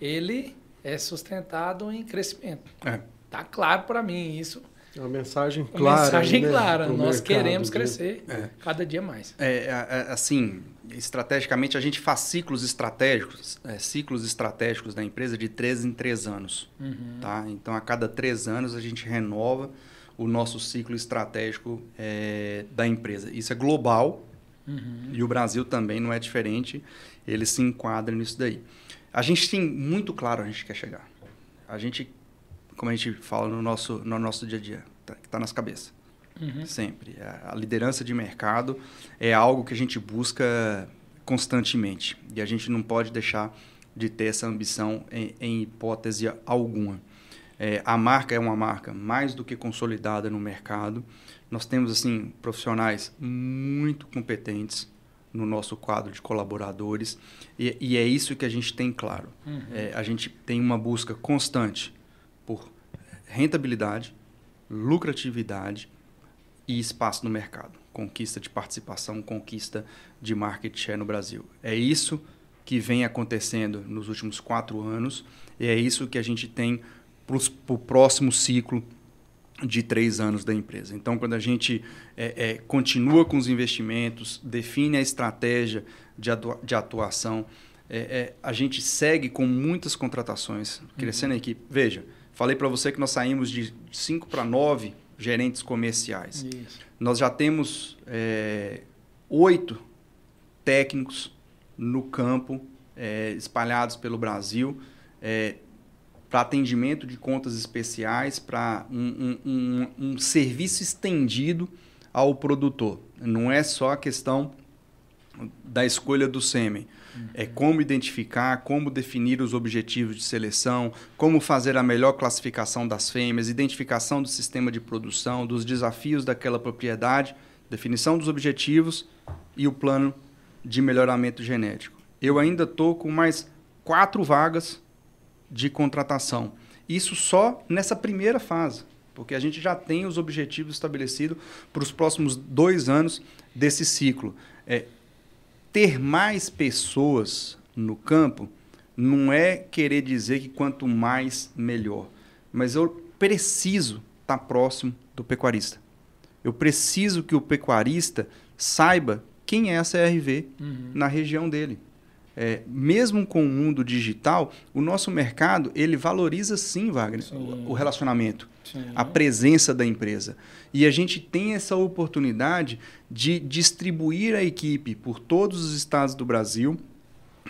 ele é sustentado em crescimento. É. Tá claro para mim isso é uma mensagem clara. Uma mensagem né, clara. Nós queremos crescer é. cada dia mais. É, é, assim, estrategicamente, a gente faz ciclos estratégicos, é, ciclos estratégicos da empresa de três em três anos. Uhum. Tá? Então, a cada três anos, a gente renova o nosso ciclo estratégico é, da empresa. Isso é global uhum. e o Brasil também não é diferente. Ele se enquadra nisso daí. A gente tem muito claro onde a gente quer chegar. A gente como a gente fala no nosso, no nosso dia a dia, tá, que está nas cabeças. Uhum. Sempre. A liderança de mercado é algo que a gente busca constantemente. E a gente não pode deixar de ter essa ambição em, em hipótese alguma. É, a marca é uma marca mais do que consolidada no mercado. Nós temos assim profissionais muito competentes no nosso quadro de colaboradores e, e é isso que a gente tem claro. Uhum. É, a gente tem uma busca constante por rentabilidade, lucratividade e espaço no mercado. Conquista de participação, conquista de market share no Brasil. É isso que vem acontecendo nos últimos quatro anos e é isso que a gente tem para o próximo ciclo de três anos da empresa. Então, quando a gente é, é, continua com os investimentos, define a estratégia de, atua de atuação, é, é a gente segue com muitas contratações, crescendo uhum. a equipe. Veja, Falei para você que nós saímos de 5 para 9 gerentes comerciais. Isso. Nós já temos é, oito técnicos no campo, é, espalhados pelo Brasil, é, para atendimento de contas especiais, para um, um, um, um serviço estendido ao produtor. Não é só a questão da escolha do sêmen. É como identificar, como definir os objetivos de seleção, como fazer a melhor classificação das fêmeas, identificação do sistema de produção, dos desafios daquela propriedade, definição dos objetivos e o plano de melhoramento genético. Eu ainda estou com mais quatro vagas de contratação. Isso só nessa primeira fase, porque a gente já tem os objetivos estabelecidos para os próximos dois anos desse ciclo. É, ter mais pessoas no campo não é querer dizer que quanto mais, melhor. Mas eu preciso estar próximo do pecuarista. Eu preciso que o pecuarista saiba quem é a CRV uhum. na região dele. É, mesmo com o mundo digital, o nosso mercado ele valoriza sim, Wagner, sim. o relacionamento, sim. a presença da empresa. E a gente tem essa oportunidade de distribuir a equipe por todos os estados do Brasil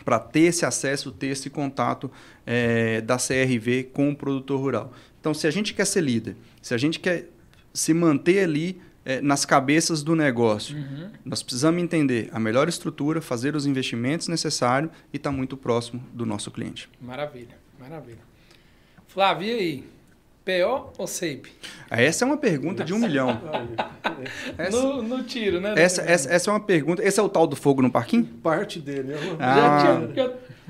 para ter esse acesso, ter esse contato é, da CRV com o produtor rural. Então, se a gente quer ser líder, se a gente quer se manter ali é, nas cabeças do negócio. Uhum. Nós precisamos entender a melhor estrutura, fazer os investimentos necessários e estar tá muito próximo do nosso cliente. Maravilha, maravilha. Flávio, e aí? PO ou SAPE? Essa é uma pergunta de um milhão. <laughs> essa, no, no, tiro, né? Essa, essa, essa, é uma pergunta. Esse é o tal do fogo no parquinho? Parte dele. É ah.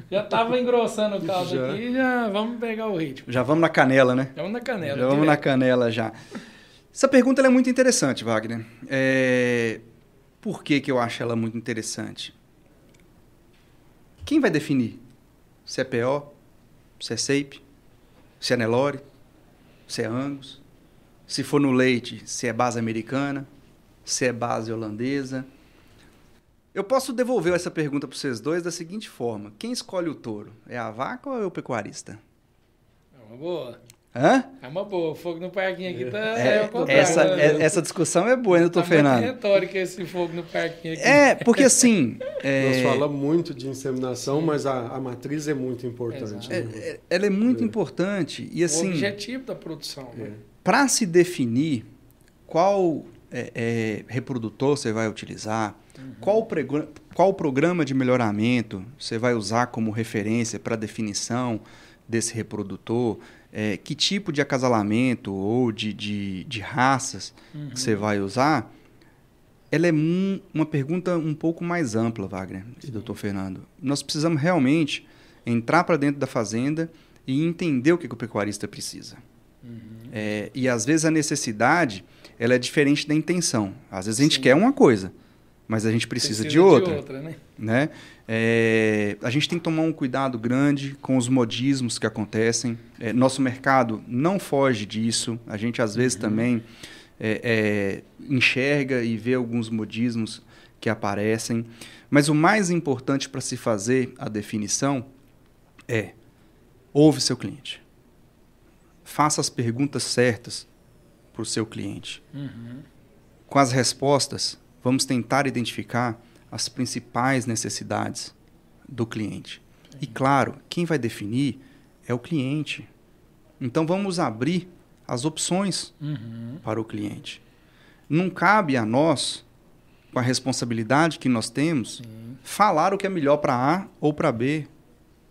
Já estava engrossando o caldo já. aqui, já vamos pegar o ritmo. Já vamos na canela, né? Vamos na canela. Já vamos na canela já. Essa pergunta é muito interessante, Wagner. É... Por que, que eu acho ela muito interessante? Quem vai definir se é PO, se é SAPE, se é Nelore? se é Angus. Se for no leite, se é base americana, se é base holandesa. Eu posso devolver essa pergunta para vocês dois da seguinte forma: quem escolhe o touro? É a vaca ou é o pecuarista? É uma boa. Hã? É uma boa. O fogo no parquinho aqui tá. É, é essa, é, essa discussão é boa, hein, doutor tá Fernando? É retórica esse fogo no parquinho aqui. É, porque assim. <laughs> é... Nós falamos muito de inseminação, Sim. mas a, a, matriz é muito importante. Né? É, ela é muito é. importante. E, assim, o objetivo da produção. Né? Para se definir qual reprodutor você vai utilizar, uhum. qual, qual programa de melhoramento você vai usar como referência para definição desse reprodutor é, que tipo de acasalamento ou de, de, de raças uhum. que você vai usar, ela é um, uma pergunta um pouco mais ampla, Wagner e doutor Fernando. Nós precisamos realmente entrar para dentro da fazenda e entender o que, que o pecuarista precisa. Uhum. É, e às vezes a necessidade ela é diferente da intenção. Às vezes a gente Sim. quer uma coisa, mas a gente precisa, precisa de outra. De outra né? né? É, a gente tem que tomar um cuidado grande com os modismos que acontecem. É, nosso mercado não foge disso. A gente, às vezes, uhum. também é, é, enxerga e vê alguns modismos que aparecem. Mas o mais importante para se fazer a definição é ouve seu cliente. Faça as perguntas certas para o seu cliente. Uhum. Com as respostas, vamos tentar identificar as principais necessidades do cliente. Sim. E claro, quem vai definir é o cliente. Então vamos abrir as opções uhum. para o cliente. Não cabe a nós, com a responsabilidade que nós temos, Sim. falar o que é melhor para A ou para B,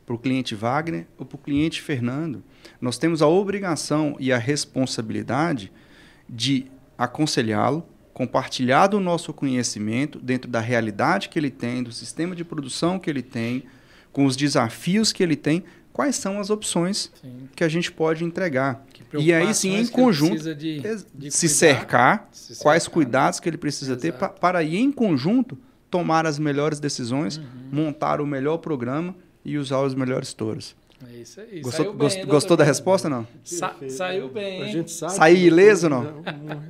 para o cliente Wagner ou para o cliente Fernando. Nós temos a obrigação e a responsabilidade de aconselhá-lo, compartilhar do nosso conhecimento dentro da realidade que ele tem, do sistema de produção que ele tem, com os desafios que ele tem, quais são as opções sim. que a gente pode entregar. E aí sim, em conjunto, de, de se, cuidar, cercar, se cercar, quais cuidados que ele precisa Exato. ter pra, para ir em conjunto tomar as melhores decisões, uhum. montar o melhor programa e usar os melhores touros. É isso aí. Gostou, bem, gost, gostou da resposta não? Sa saiu bem. A gente sabe. Saiu ileso não? não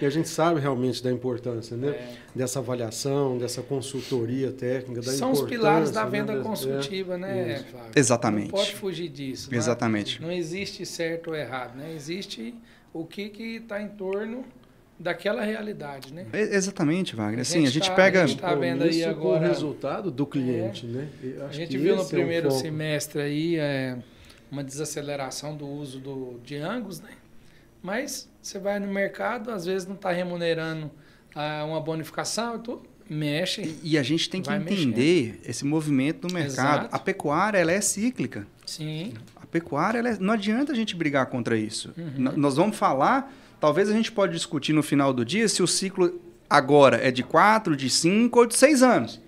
e a gente sabe realmente da importância, né? É. Dessa avaliação, dessa consultoria técnica, da São os pilares da venda né? consultiva, né, Flávio? Exatamente. Não pode fugir disso. Né? Exatamente. Não existe certo ou errado, né? Existe o que está em torno daquela realidade, né? exatamente, Wagner. Assim, a gente tá, pega... A gente está vendo aí agora... o resultado do cliente, é. né? a gente viu no primeiro é um semestre aí é, uma desaceleração do uso do, de Angus, né? Mas você vai no mercado, às vezes não está remunerando ah, uma bonificação, tu mexe. E, e a gente tem que entender mexendo. esse movimento do mercado. Exato. A pecuária ela é cíclica. Sim. A pecuária, é, não adianta a gente brigar contra isso. Uhum. Nós vamos falar, talvez a gente pode discutir no final do dia se o ciclo agora é de quatro, de cinco ou de seis anos.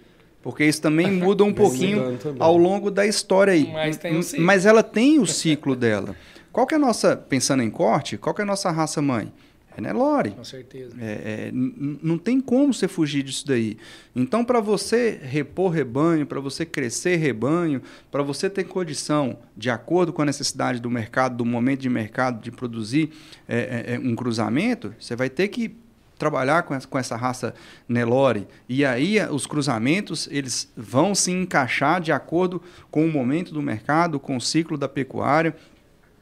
Porque isso também muda um pouquinho ao longo da história aí. Mas, um Mas ela tem o ciclo dela. <laughs> Qual que é a nossa, pensando em corte, qual que é a nossa raça mãe? É Nelore. Com certeza. É, é, não tem como você fugir disso daí. Então, para você repor rebanho, para você crescer rebanho, para você ter condição, de acordo com a necessidade do mercado, do momento de mercado, de produzir é, é, é um cruzamento, você vai ter que trabalhar com essa, com essa raça Nelore. E aí os cruzamentos eles vão se encaixar de acordo com o momento do mercado, com o ciclo da pecuária.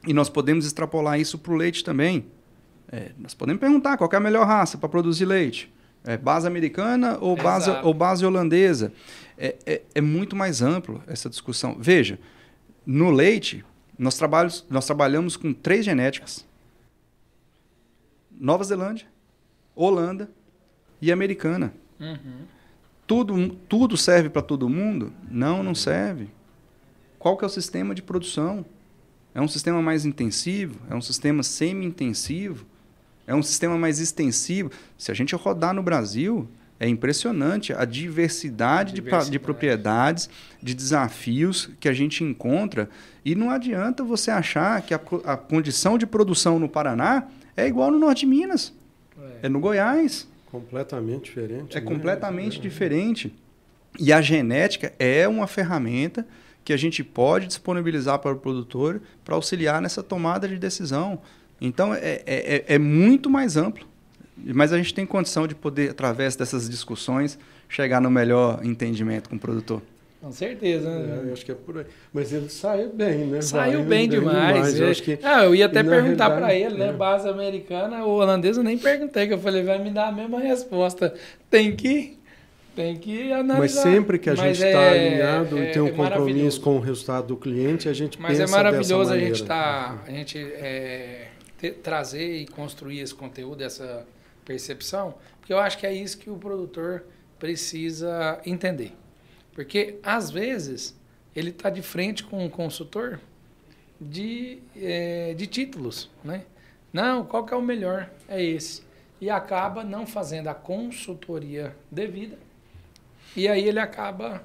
E nós podemos extrapolar isso para o leite também. É, nós podemos perguntar qual é a melhor raça para produzir leite. É base americana ou base, ou base holandesa? É, é, é, muito mais amplo essa discussão. Veja, no leite, nós, nós trabalhamos com três genéticas. Nova Zelândia, Holanda e Americana. Uhum. Tudo, tudo serve para todo mundo? Não, não serve. Qual que é o sistema de produção? É um sistema mais intensivo? É um sistema semi-intensivo? É um sistema mais extensivo? Se a gente rodar no Brasil, é impressionante a diversidade, diversidade. De, de, propriedades, de desafios que a gente encontra. E não adianta você achar que a, a condição de produção no Paraná é igual no norte de Minas. É, é no Goiás. Completamente diferente. É né? completamente é. diferente. E a genética é uma ferramenta que a gente pode disponibilizar para o produtor para auxiliar nessa tomada de decisão. Então, é, é, é muito mais amplo. Mas a gente tem condição de poder, através dessas discussões, chegar no melhor entendimento com o produtor. Com certeza, né? É, eu acho que é por aí. Mas ele saiu bem, né? Saiu bem, bem demais. demais. Eu, acho que, ah, eu ia até perguntar para ele, né? É. Base americana ou holandesa, eu nem perguntei, que eu falei, vai me dar a mesma resposta. Tem que. Tem que analisar. Mas sempre que a gente está é, alinhado é, e tem um é compromisso com o resultado do cliente, a gente Mas é pensa é maravilhoso a gente, tá, a gente é, ter, trazer e construir esse conteúdo, essa percepção, porque eu acho que é isso que o produtor precisa entender. Porque, às vezes, ele está de frente com um consultor de, é, de títulos, né? Não, qual que é o melhor? É esse. E acaba não fazendo a consultoria devida. E aí ele acaba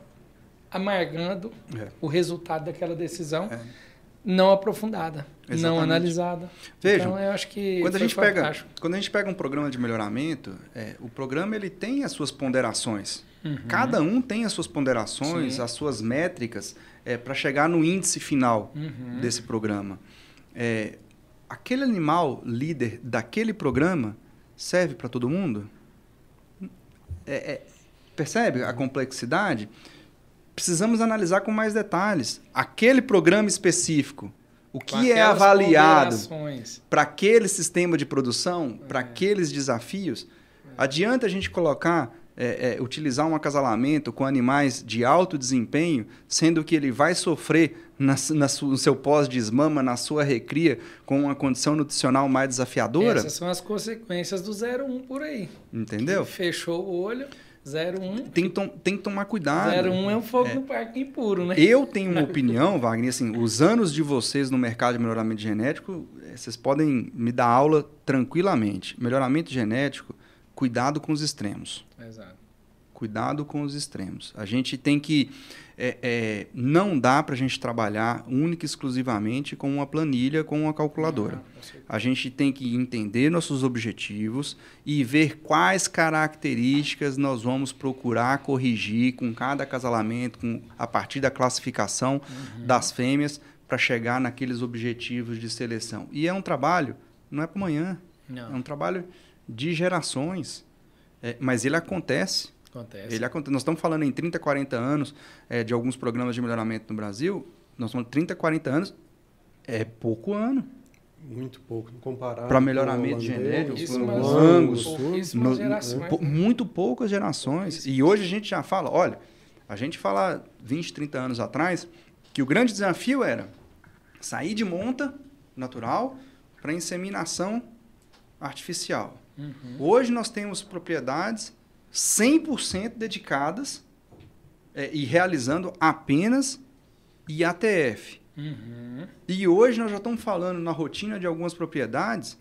amargando é. o resultado daquela decisão é. não aprofundada, Exatamente. não analisada. Vejam, então, eu acho que quando a, gente pega, quando a gente pega um programa de melhoramento, é, o programa ele tem as suas ponderações. Uhum. Cada um tem as suas ponderações, Sim. as suas métricas é, para chegar no índice final uhum. desse programa. É, aquele animal líder daquele programa serve para todo mundo? É, é, percebe a complexidade? Precisamos analisar com mais detalhes. Aquele programa específico, o que é avaliado para aquele sistema de produção, para é. aqueles desafios? Adianta a gente colocar é, é, utilizar um acasalamento com animais de alto desempenho, sendo que ele vai sofrer na, na no seu pós-desmama, na sua recria, com uma condição nutricional mais desafiadora? Essas são as consequências do 01 por aí. Entendeu? Que fechou o olho. 01. Tem, to, tem que tomar cuidado. 01 é um fogo é. no parque impuro, né? Eu tenho uma opinião, Wagner, assim, os anos de vocês no mercado de melhoramento genético, é, vocês podem me dar aula tranquilamente. Melhoramento genético cuidado com os extremos. Exato. Cuidado com os extremos. A gente tem que. É, é, não dá para a gente trabalhar única e exclusivamente com uma planilha, com uma calculadora. Ah, a gente tem que entender nossos objetivos e ver quais características nós vamos procurar corrigir com cada acasalamento, com, a partir da classificação uhum. das fêmeas, para chegar naqueles objetivos de seleção. E é um trabalho, não é para amanhã. Não. É um trabalho de gerações. É, mas ele acontece. Acontece. Ele acontece. Nós estamos falando em 30, 40 anos é, de alguns programas de melhoramento no Brasil. Nós estamos 30, 40 anos. É pouco ano. Muito pouco, comparado para melhoramento genético, longos, né? muito poucas gerações. E hoje a gente já fala, olha, a gente fala 20, 30 anos atrás que o grande desafio era sair de monta natural para inseminação artificial. Uhum. Hoje nós temos propriedades 100% dedicadas é, e realizando apenas IATF. Uhum. E hoje nós já estamos falando na rotina de algumas propriedades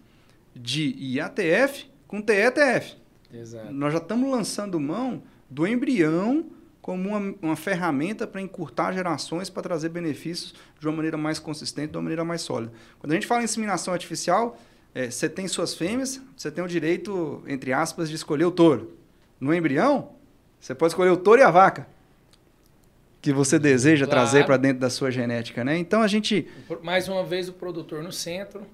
de IATF com TETF. Exato. Nós já estamos lançando mão do embrião como uma, uma ferramenta para encurtar gerações para trazer benefícios de uma maneira mais consistente, de uma maneira mais sólida. Quando a gente fala em inseminação artificial, é, você tem suas fêmeas, você tem o direito, entre aspas, de escolher o touro. No embrião, você pode escolher o touro e a vaca que você deseja claro. trazer para dentro da sua genética, né? Então a gente mais uma vez o produtor no centro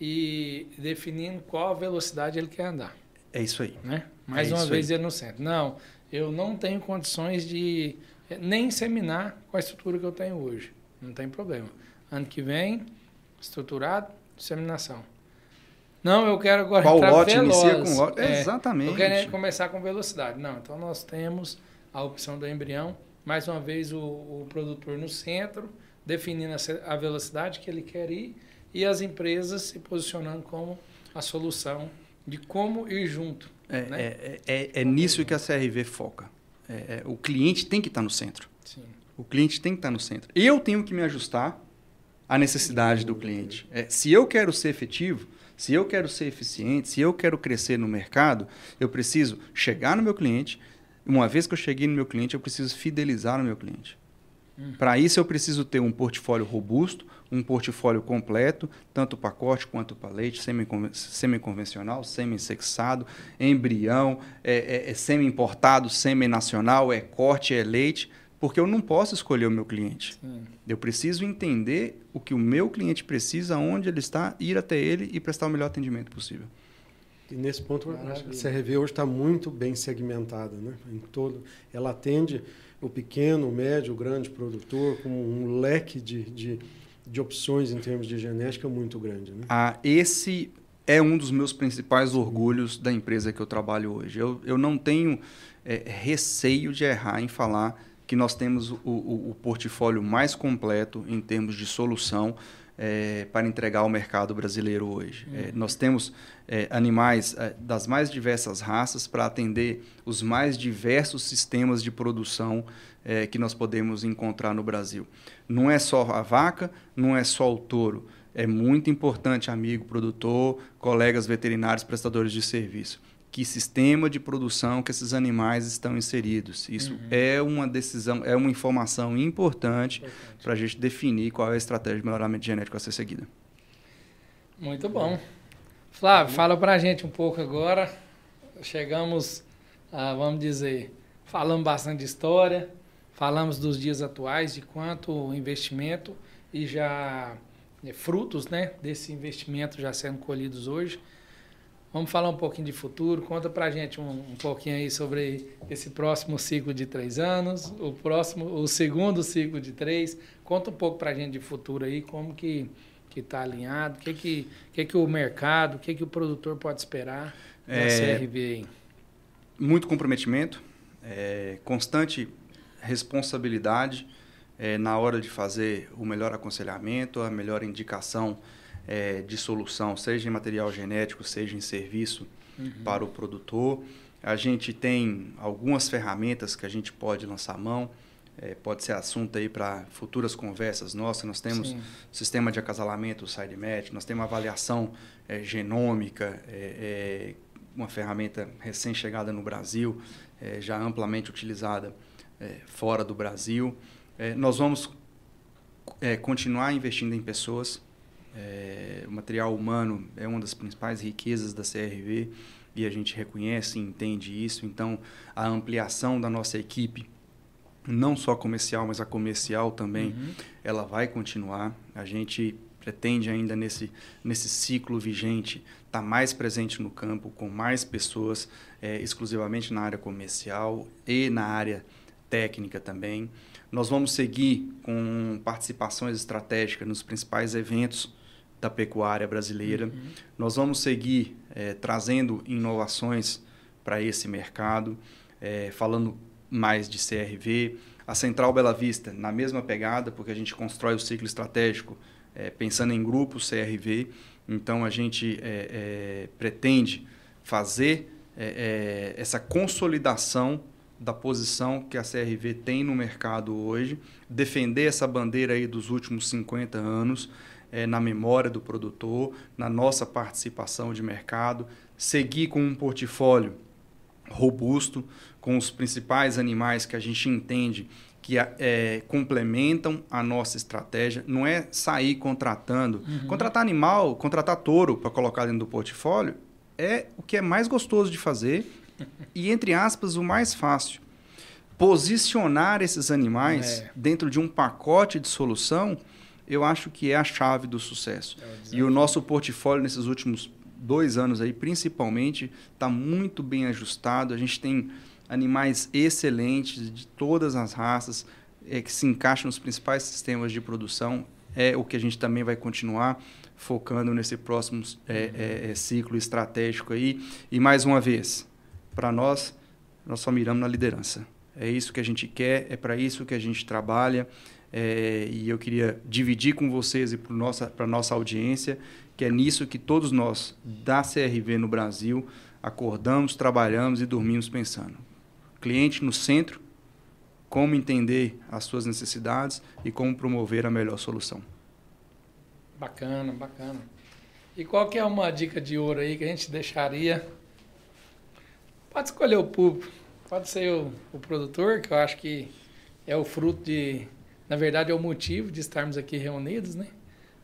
e definindo qual a velocidade ele quer andar. É isso aí. Né? Mais é uma vez aí. ele no centro. Não, eu não tenho condições de nem inseminar com a estrutura que eu tenho hoje. Não tem problema. Ano que vem, estruturado, disseminação. Não, eu quero agora Qual lote veloz. inicia com lote? É, Exatamente. Eu quero começar com velocidade. Não, então nós temos a opção do embrião. Mais uma vez o, o produtor no centro, definindo a, a velocidade que ele quer ir e as empresas se posicionando como a solução de como ir junto. É, né? é, é, é nisso que a CRV foca. É, é, o cliente tem que estar no centro. Sim. O cliente tem que estar no centro. Eu tenho que me ajustar à necessidade do cliente. É, se eu quero ser efetivo, se eu quero ser eficiente, se eu quero crescer no mercado, eu preciso chegar no meu cliente. Uma vez que eu cheguei no meu cliente, eu preciso fidelizar o meu cliente. Para isso, eu preciso ter um portfólio robusto, um portfólio completo, tanto pacote quanto para leite, semi-convencional, semi-sexado, embrião, é, é, é semi-importado, semi-nacional, é corte, é leite, porque eu não posso escolher o meu cliente. Sim. Eu preciso entender o que o meu cliente precisa, onde ele está, ir até ele e prestar o melhor atendimento possível. E nesse ponto, Maravilha. a CRV hoje está muito bem segmentada. Né? Em todo, ela atende o pequeno, o médio, o grande produtor com um leque de, de, de opções em termos de genética muito grande. Né? Ah, esse é um dos meus principais orgulhos da empresa que eu trabalho hoje. Eu, eu não tenho é, receio de errar em falar que nós temos o, o, o portfólio mais completo em termos de solução é, para entregar ao mercado brasileiro hoje. É, uhum. É, nós temos é, animais é, das mais diversas raças para atender os mais diversos sistemas de produção é, que nós podemos encontrar no Brasil. Não é só a vaca, não é só o touro. É muito importante, amigo produtor, colegas veterinários, prestadores de serviço que sistema de produção que esses animais estão inseridos. Isso uhum. é uma decisão, é uma informação importante para a gente definir qual é a estratégia de melhoramento genético a ser seguida. Muito bom. Flávio, fala para a gente um pouco agora. Chegamos, a, vamos dizer, falamos bastante de história, falamos dos dias atuais, de quanto investimento e já é, frutos né, desse investimento já sendo colhidos hoje. Vamos falar um pouquinho de futuro. Conta para gente um, um, pouquinho aí sobre esse próximo ciclo de três anos, o próximo, o segundo ciclo de três. Conta um pouco para a gente de futuro aí, como que que está alinhado, o que que, que que o mercado, o que que o produtor pode esperar da é, CRV aí? Muito comprometimento, é, constante responsabilidade é, na hora de fazer o melhor aconselhamento, a melhor indicação é, de solução, seja em material genético, seja em serviço uhum. para o produtor. A gente tem algumas ferramentas que a gente pode lançar mão. É, pode ser assunto aí para futuras conversas nossas. Nós temos Sim. sistema de acasalamento, o SideMatch, nós temos avaliação é, genômica, é, é uma ferramenta recém-chegada no Brasil, é, já amplamente utilizada é, fora do Brasil. nós vamos continuar investindo em pessoas, é, o material humano é uma das principais riquezas da CRV e a gente reconhece e entende isso. Então, a ampliação da nossa equipe, não só comercial, mas a comercial também, uhum. ela vai continuar. A gente pretende ainda nesse, nesse ciclo vigente estar tá mais presente no campo, com mais pessoas, é, exclusivamente na área comercial e na área técnica também. Nós vamos seguir com participações estratégicas nos principais eventos da pecuária brasileira. Uhum. Nós vamos seguir é, trazendo inovações para esse mercado, é, falando mais de CRV. A Central Bela Vista, na mesma pegada, porque a gente constrói o ciclo estratégico é, pensando em grupos CRV. Então, a gente pretende fazer essa consolidação da posição que a CRV tem no mercado hoje, defender essa bandeira aí dos últimos 50 anos, é, na memória do produtor, na nossa participação de mercado, seguir com um portfólio robusto, com os principais animais que a gente entende que é, complementam a nossa estratégia. Não é sair contratando. Uhum. Contratar animal, contratar touro para colocar dentro do portfólio é o que é mais gostoso de fazer <laughs> e, entre aspas, o mais fácil. Posicionar esses animais é. dentro de um pacote de solução eu acho que é a chave do sucesso. É e o nosso portfólio nesses últimos dois anos aí, principalmente, está muito bem ajustado. A gente tem animais excelentes de todas as raças é, que se encaixam nos principais sistemas de produção. É o que a gente também vai continuar focando nesse próximo é, é, é ciclo estratégico aí. E mais uma vez, para nós, nós só miramos na liderança. É isso que a gente quer, é para isso que a gente trabalha. É, e eu queria dividir com vocês e para nossa, a nossa audiência que é nisso que todos nós da CRV no Brasil acordamos, trabalhamos e dormimos pensando. Cliente no centro, como entender as suas necessidades e como promover a melhor solução. Bacana, bacana. E qual que é uma dica de ouro aí que a gente deixaria? Pode escolher o público, pode ser o, o produtor, que eu acho que é o fruto de, na verdade é o motivo de estarmos aqui reunidos, né?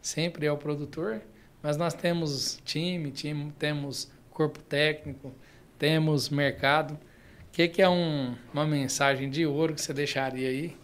Sempre é o produtor, mas nós temos time, time temos corpo técnico, temos mercado. O que, que é um, uma mensagem de ouro que você deixaria aí?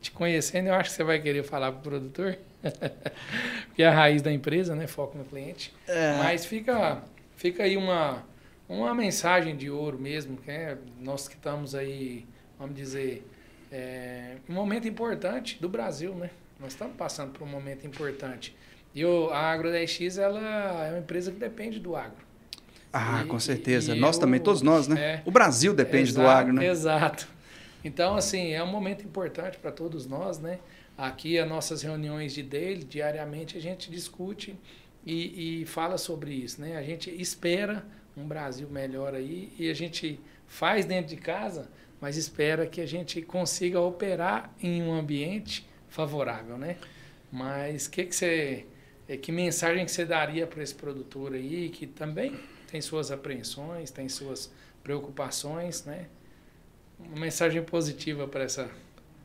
Te conhecendo, eu acho que você vai querer falar para o produtor. <laughs> Porque é a raiz da empresa, né? Foco no cliente. É. Mas fica, fica aí uma, uma mensagem de ouro mesmo, que é nós que estamos aí, vamos dizer, é, um momento importante do Brasil, né? Nós estamos passando por um momento importante. E o, a Agro 10X ela é uma empresa que depende do agro. Ah, e, com certeza. nós eu, também, todos nós, né? É, o Brasil depende exato, do agro, né? Exato. Então, assim, é um momento importante para todos nós, né? Aqui, as nossas reuniões de daily, diariamente, a gente discute e, e fala sobre isso, né? A gente espera um Brasil melhor aí e a gente faz dentro de casa, mas espera que a gente consiga operar em um ambiente favorável, né? Mas que que você, é, que mensagem que você daria para esse produtor aí que também tem suas apreensões, tem suas preocupações, né? Uma mensagem positiva para essa,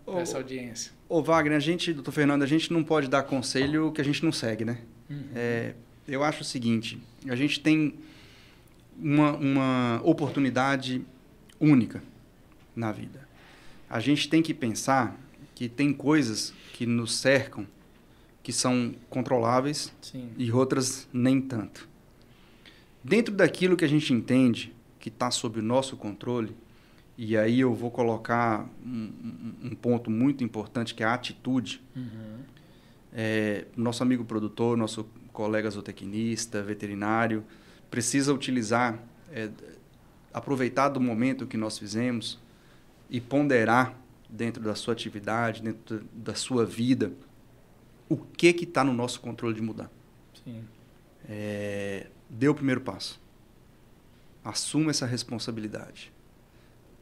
pra essa audiência. Ô Wagner, a gente, doutor Fernando, a gente não pode dar conselho que a gente não segue, né? Uhum. É, eu acho o seguinte, a gente tem uma, uma oportunidade única na vida. A gente tem que pensar que tem coisas que nos cercam que são controláveis Sim. e outras nem tanto. Dentro daquilo que a gente entende que está sob o nosso controle, e aí eu vou colocar um, um ponto muito importante que é a atitude. Uhum. É, nosso amigo produtor, nosso colega zootecnista, veterinário, precisa utilizar, é, aproveitar do momento que nós fizemos e ponderar dentro da sua atividade, dentro da sua vida, o que que está no nosso controle de mudar. Sim. É, dê o primeiro passo. Assuma essa responsabilidade.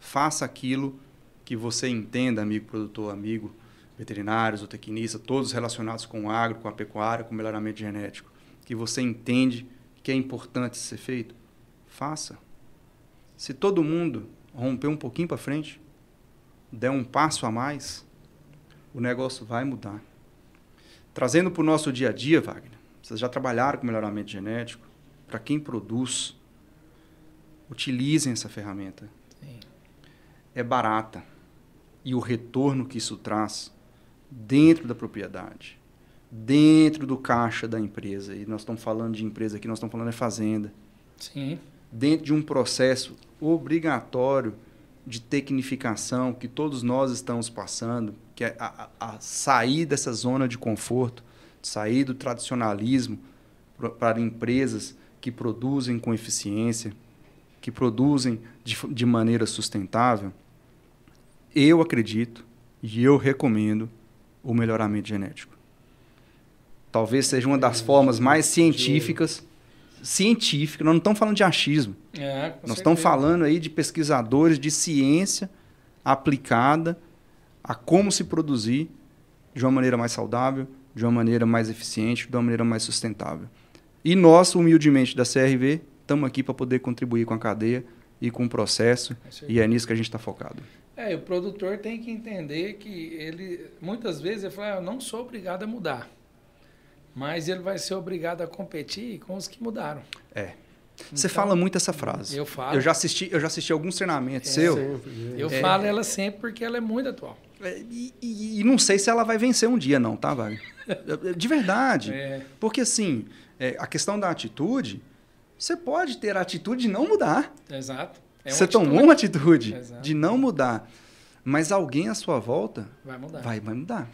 Faça aquilo que você entenda, amigo produtor, amigo veterinário, tecnista, todos relacionados com o agro, com a pecuária, com o melhoramento genético, que você entende que é importante ser feito, faça. Se todo mundo romper um pouquinho para frente, der um passo a mais, o negócio vai mudar. Trazendo para o nosso dia a dia, Wagner, vocês já trabalharam com melhoramento genético. Para quem produz, utilizem essa ferramenta. Sim. É barata. E o retorno que isso traz dentro da propriedade, dentro do caixa da empresa, e nós estamos falando de empresa aqui, nós estamos falando de fazenda. Sim. Dentro de um processo obrigatório de tecnificação que todos nós estamos passando, que é a, a, sair dessa zona de conforto, sair do tradicionalismo para empresas que produzem com eficiência, que produzem de, de maneira sustentável, eu acredito e eu recomendo o melhoramento genético. Talvez seja uma das formas mais científicas científica, nós não estamos falando de achismo. É, nós certeza. estamos falando aí de pesquisadores de ciência aplicada a como se produzir de uma maneira mais saudável, de uma maneira mais eficiente, de uma maneira mais sustentável. E nós, humildemente da CRV, estamos aqui para poder contribuir com a cadeia e com o processo, é e é nisso que a gente está focado. É, o produtor tem que entender que ele, muitas vezes, ele fala, ah, eu não sou obrigado a mudar mas ele vai ser obrigado a competir com os que mudaram. É. Você então, fala muito essa frase. Eu falo. Eu já assisti, eu já assisti alguns treinamentos é, seu. Sempre, eu é, falo ela sempre porque ela é muito atual. É, e, e, e, não sei se ela vai vencer um dia, não, tá, Wagner? <laughs> De verdade. É. Porque, assim, é, a questão da atitude, você pode ter a atitude de não mudar. Exato. É você tomou uma atitude Exato. de não mudar. Mas alguém à sua volta vai mudar. Vai, vai mudar.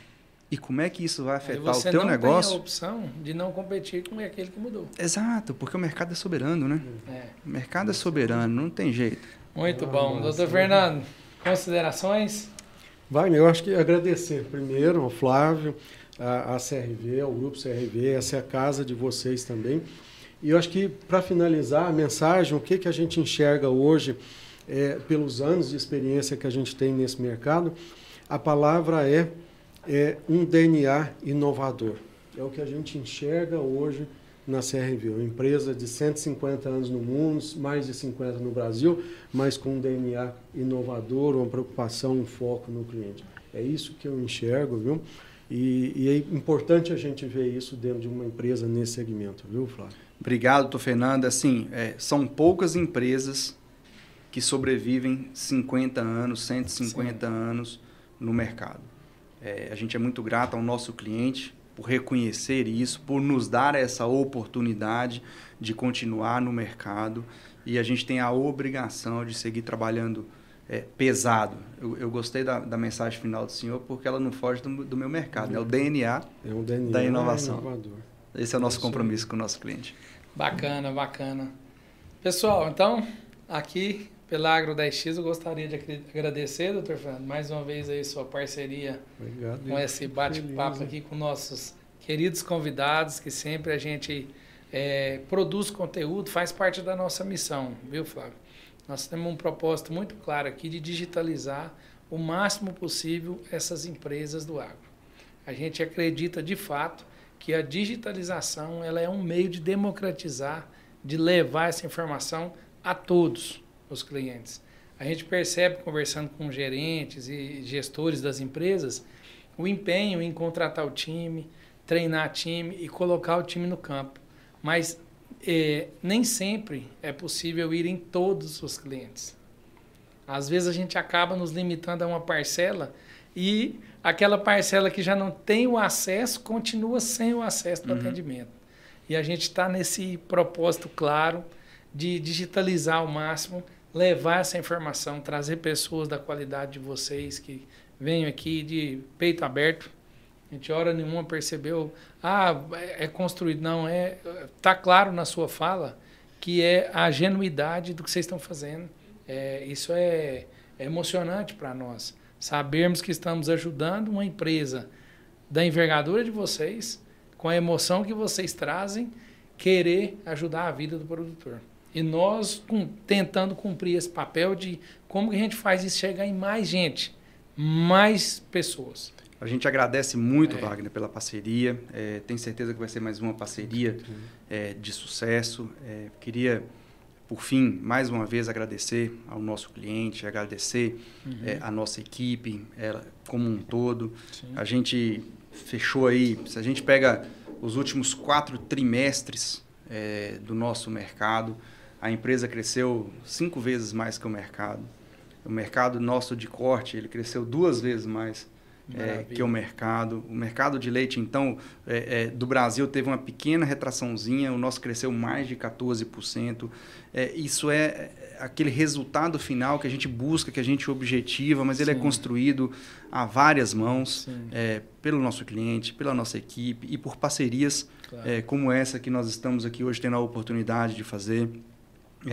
E como é que isso vai afetar o teu negócio? Você tem a opção de não competir com aquele que mudou. Exato, porque o mercado é soberano, né? É. O mercado é soberano, não tem jeito. Muito ah, bom. Nossa, Doutor Fernando, considerações? Wagner, eu acho que agradecer primeiro ao Flávio, a, a CRV, ao Grupo CRV, essa é a casa de vocês também. E eu acho que, para finalizar a mensagem, o que, que a gente enxerga hoje, é, pelos anos de experiência que a gente tem nesse mercado, a palavra é, é um DNA inovador. É o que a gente enxerga hoje na CRV, uma empresa de 150 anos no mundo, mais de 50 no Brasil, mas com um DNA inovador, uma preocupação, um foco no cliente. É isso que eu enxergo, viu? E, e, é importante a gente ver isso dentro de uma empresa nesse segmento, viu, Flávio? Obrigado, doutor Fernando. Assim, é, são poucas empresas que sobrevivem 50 anos, 150 Sim. anos no mercado. É, a gente é muito grato ao nosso cliente por reconhecer isso, por nos dar essa oportunidade de continuar no mercado e a gente tem a obrigação de seguir trabalhando é, pesado. Eu, eu gostei da, da, mensagem final do senhor porque ela não foge do, do meu mercado, é o DNA, é o DNA da inovação. Esse é o nosso compromisso com o nosso cliente. Bacana, bacana. Pessoal, então, aqui pela Agro 10X, eu gostaria de agradecer, doutor Fernando, mais uma vez aí sua parceria Obrigado, com esse bate-papo aqui com nossos queridos convidados, que sempre a gente é, produz conteúdo, faz parte da nossa missão, viu, Flávio? Nós temos um propósito muito claro aqui de digitalizar o máximo possível essas empresas do agro. A gente acredita de fato que a digitalização ela é um meio de democratizar, de levar essa informação a todos os clientes. A gente percebe, conversando com gerentes e gestores das empresas, o empenho em contratar o time, treinar time e colocar o time no campo. Mas é, nem sempre é possível ir em todos os clientes. Às vezes a gente acaba nos limitando a uma parcela e aquela parcela que já não tem o acesso continua sem o acesso do uhum. atendimento. E a gente está nesse propósito claro de digitalizar ao máximo, levar essa informação, trazer pessoas da qualidade de vocês que venham aqui de peito aberto a gente hora nenhuma percebeu, ah, é, é construído. Não, é tá claro na sua fala que é a genuidade do que vocês estão fazendo. É, isso é, é emocionante para nós. Sabermos que estamos ajudando uma empresa da envergadura de vocês, com a emoção que vocês trazem, querer ajudar a vida do produtor. E nós com, tentando cumprir esse papel de como que a gente faz isso chegar em mais gente, mais pessoas. A gente agradece muito, é. Wagner, pela parceria. É, tenho certeza que vai ser mais uma parceria é, de sucesso. É, queria, por fim, mais uma vez agradecer ao nosso cliente, agradecer uhum. É, a nossa equipe ela, como um todo. Sim. A gente fechou aí, se a gente pega os últimos quatro trimestres é, do nosso mercado, a empresa cresceu cinco vezes mais que o mercado. O mercado nosso de corte ele cresceu duas vezes mais é, que o mercado. O mercado de leite, então, é, é, do Brasil teve uma pequena retraçãozinha, o nosso cresceu mais de 14%. É, isso é, é aquele resultado final que a gente busca, que a gente objetiva, mas ele é Sim. é construído a várias mãos é, pelo nosso cliente, pela nossa equipe e por parcerias claro. como essa que nós estamos aqui hoje tendo a oportunidade de fazer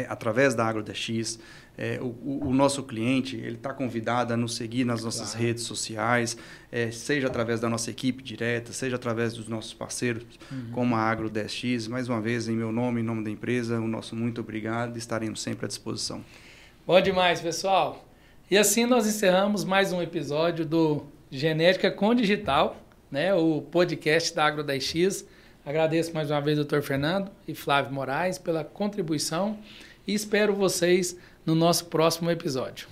através da AgroDX, é, o, o, nosso cliente ele está convidado a nos seguir nas nossas claro. redes sociais, é, seja através da nossa equipe direta, seja através dos nossos parceiros, uhum. como a Agro 10X. Mais uma vez, em meu nome, em nome da empresa, o nosso muito obrigado e estaremos sempre à disposição. Bom demais, pessoal. E assim nós encerramos mais um episódio do Genética com Digital, né, o podcast da Agro 10X. Agradeço mais uma vez ao Dr. Fernando e Flávio Moraes pela contribuição e espero vocês no nosso próximo episódio.